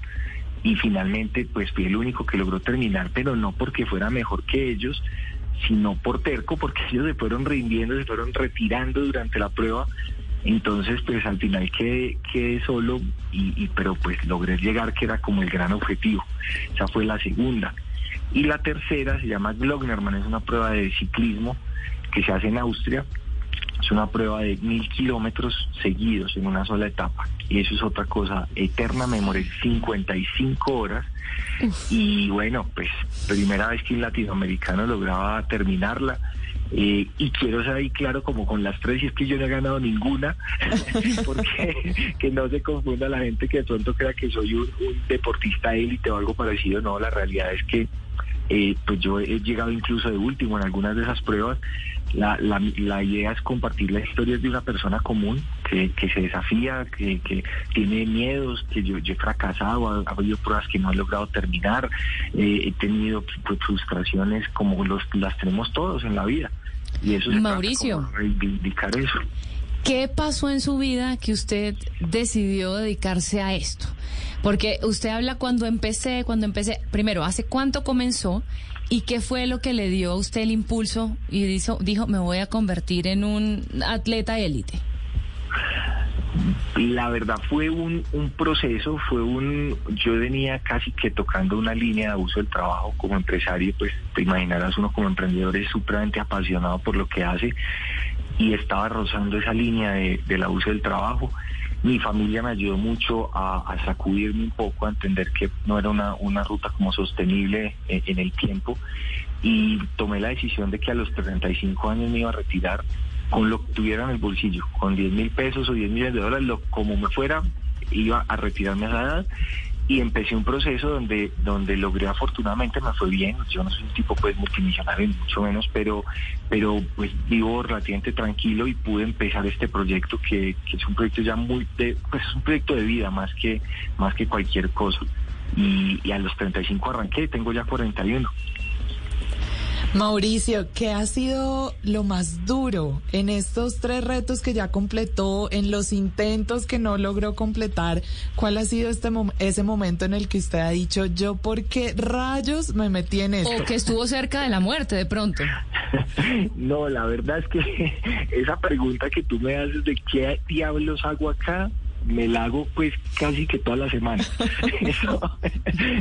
y finalmente pues fui el único que logró terminar, pero no porque fuera mejor que ellos, sino por terco, porque ellos se fueron rindiendo, se fueron retirando durante la prueba. Entonces, pues al final quedé, quedé solo, y, pero pues logré llegar, que era como el gran objetivo. Esa fue la segunda. Y la tercera se llama Glognerman, es una prueba de ciclismo que se hace en Austria. Es una prueba de mil kilómetros seguidos en una sola etapa. Y eso es otra cosa eterna, me demoré 55 horas. Y bueno, pues primera vez que un latinoamericano lograba terminarla. Eh, y quiero ser ahí claro como con las tres, y es que yo no he ganado ninguna, porque que no se confunda la gente que de pronto crea que soy un, un deportista élite o algo parecido. No, la realidad es que eh, pues yo he llegado incluso de último en algunas de esas pruebas. La, la, la idea es compartir las historias de una persona común que, que se desafía, que, que tiene miedos, que yo, yo he fracasado, ha, ha habido pruebas que no he logrado terminar, eh, he tenido pues, frustraciones como los, las tenemos todos en la vida. Y eso se trata Mauricio. como reivindicar eso. ¿Qué pasó en su vida que usted decidió dedicarse a esto? Porque usted habla cuando empecé, cuando empecé, primero, ¿hace cuánto comenzó? ¿Y qué fue lo que le dio a usted el impulso y dijo, dijo me voy a convertir en un atleta élite? La verdad fue un, un proceso, fue un, yo venía casi que tocando una línea de abuso del trabajo como empresario, pues te imaginarás uno como emprendedor es supremamente apasionado por lo que hace y estaba rozando esa línea de, del abuso del trabajo. Mi familia me ayudó mucho a, sacudirme un poco, a entender que no era una, una ruta como sostenible en, en el tiempo y tomé la decisión de que a los 35 años me iba a retirar con lo que tuviera en el bolsillo, con 10 mil pesos o 10 millones de dólares, lo, como me fuera, iba a retirarme a esa edad y empecé un proceso donde donde logré afortunadamente me fue bien. Yo no soy un tipo pues multimillonario mucho menos pero pero pues vivo relativamente tranquilo y pude empezar este proyecto que, que es un proyecto ya muy de, pues es un proyecto de vida más que más que cualquier cosa. Y, y a los 35 arranqué tengo ya 41 Mauricio, ¿qué ha sido lo más duro en estos tres retos que ya completó, en los intentos que no logró completar? ¿Cuál ha sido este mom ese momento en el que usted ha dicho, yo por qué rayos me metí en esto? O que estuvo cerca de la muerte de pronto. no, la verdad es que esa pregunta que tú me haces de qué diablos hago acá, me la hago pues casi que toda la semana. Eso,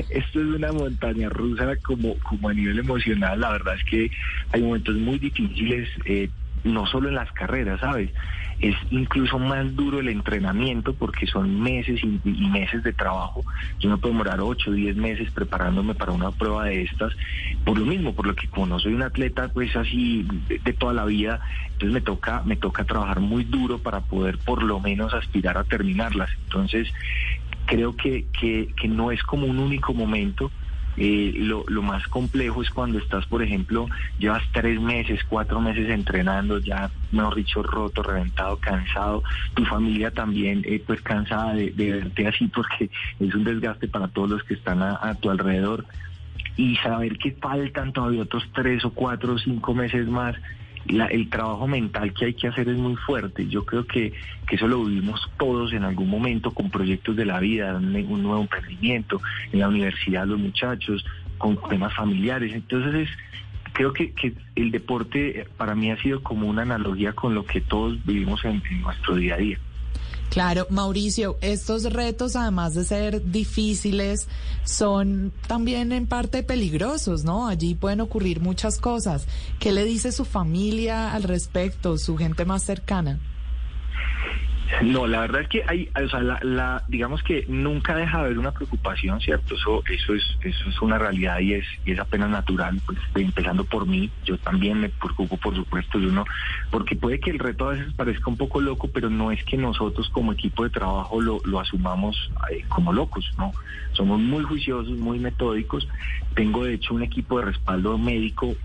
esto es una montaña rusa como, como a nivel emocional. La verdad es que hay momentos muy difíciles, eh, no solo en las carreras, ¿sabes? Es incluso más duro el entrenamiento porque son meses y, meses de trabajo. Yo me puedo demorar 8 o 10 meses preparándome para una prueba de estas. Por lo mismo, por lo que como no soy un atleta pues así de, toda la vida, entonces me toca, me toca trabajar muy duro para poder por lo menos aspirar a terminarlas. Entonces, creo que, que no es como un único momento. Eh, lo, lo, más complejo es cuando estás, por ejemplo, llevas tres meses, cuatro meses entrenando, ya, mejor dicho, roto, reventado, cansado, tu familia también, eh, pues cansada de, verte así porque es un desgaste para todos los que están a tu alrededor. Y saber que faltan todavía otros tres o cuatro o cinco meses más la, el trabajo mental que hay que hacer es muy fuerte. Yo creo que, que eso lo vivimos todos en algún momento con proyectos de la vida, un, un nuevo emprendimiento, en la universidad los muchachos, con temas familiares. Entonces es, creo que, que el deporte para mí ha sido como una analogía con lo que todos vivimos en nuestro día a día. Claro, Mauricio, estos retos, además de ser difíciles, son también en parte peligrosos, ¿no? Allí pueden ocurrir muchas cosas. ¿Qué le dice su familia al respecto, su gente más cercana? No, la verdad es que hay, o sea, la, la, digamos que nunca deja de haber una preocupación, ¿cierto? Eso, eso es, eso es una realidad y es, y es apenas natural, pues empezando por mí, yo también me preocupo, por supuesto, de uno, porque puede que el reto a veces parezca un poco loco, pero no es que nosotros como equipo de trabajo lo, lo asumamos eh, como locos, ¿no? Somos muy juiciosos, muy metódicos. Tengo de hecho un equipo de respaldo médico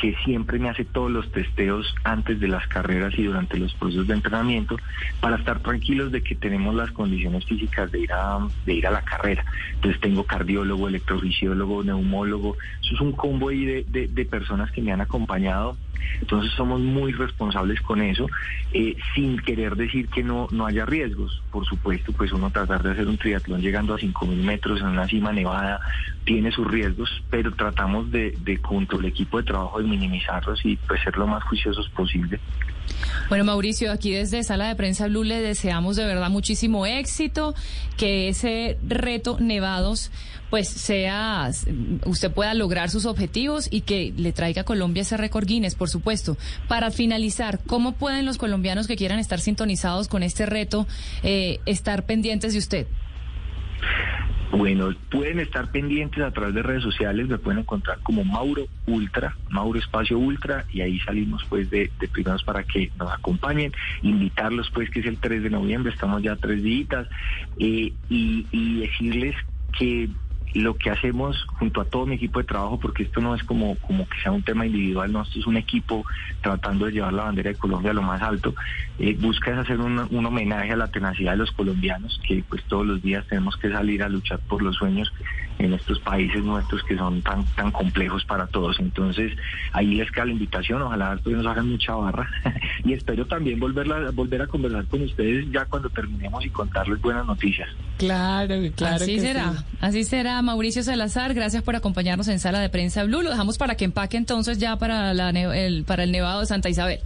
que siempre me hace todos los testeos antes de las carreras y durante los procesos de entrenamiento para estar tranquilos de que tenemos las condiciones físicas de ir a, de ir a la carrera. Entonces tengo cardiólogo, electrofisiólogo, neumólogo, eso es un combo ahí de, de, personas que me han acompañado entonces somos muy responsables con eso, eh, sin querer decir que no, no haya riesgos. Por supuesto, pues uno tratar de hacer un triatlón llegando a 5.000 metros en una cima nevada, tiene sus riesgos, pero tratamos de, de junto al equipo de trabajo de minimizarlos y pues ser lo más juiciosos posible. Bueno, Mauricio, aquí desde Sala de Prensa Blue le deseamos de verdad muchísimo éxito, que ese reto Nevados pues sea, usted pueda lograr sus objetivos y que le traiga a Colombia ese récord Guinness, por supuesto. Para finalizar, ¿cómo pueden los colombianos que quieran estar sintonizados con este reto eh, estar pendientes de usted? Bueno, pueden estar pendientes a través de redes sociales, me pueden encontrar como Mauro Ultra, Mauro Espacio Ultra, y ahí salimos pues de, de primeros para que nos acompañen, invitarlos pues que es el 3 de noviembre, estamos ya tres días, eh, y, y decirles que lo que hacemos junto a todo mi equipo de trabajo, porque esto no es como, como que sea un tema individual, no, esto es un equipo tratando de llevar la bandera de Colombia a lo más alto, eh, busca es hacer un, un, homenaje a la tenacidad de los colombianos, que pues todos los días tenemos que salir a luchar por los sueños en estos países nuestros que son tan tan complejos para todos. Entonces, ahí les queda la invitación, ojalá pues, nos hagan mucha barra y espero también volverla, volver a conversar con ustedes ya cuando terminemos y contarles buenas noticias. Claro, claro. Así será, sí. así será. Mauricio Salazar, gracias por acompañarnos en Sala de Prensa Blue. Lo dejamos para que empaque entonces ya para, la, el, para el Nevado de Santa Isabel.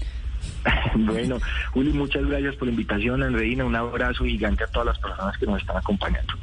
bueno, Juli, muchas gracias por la invitación, Andreina. Un abrazo gigante a todas las personas que nos están acompañando.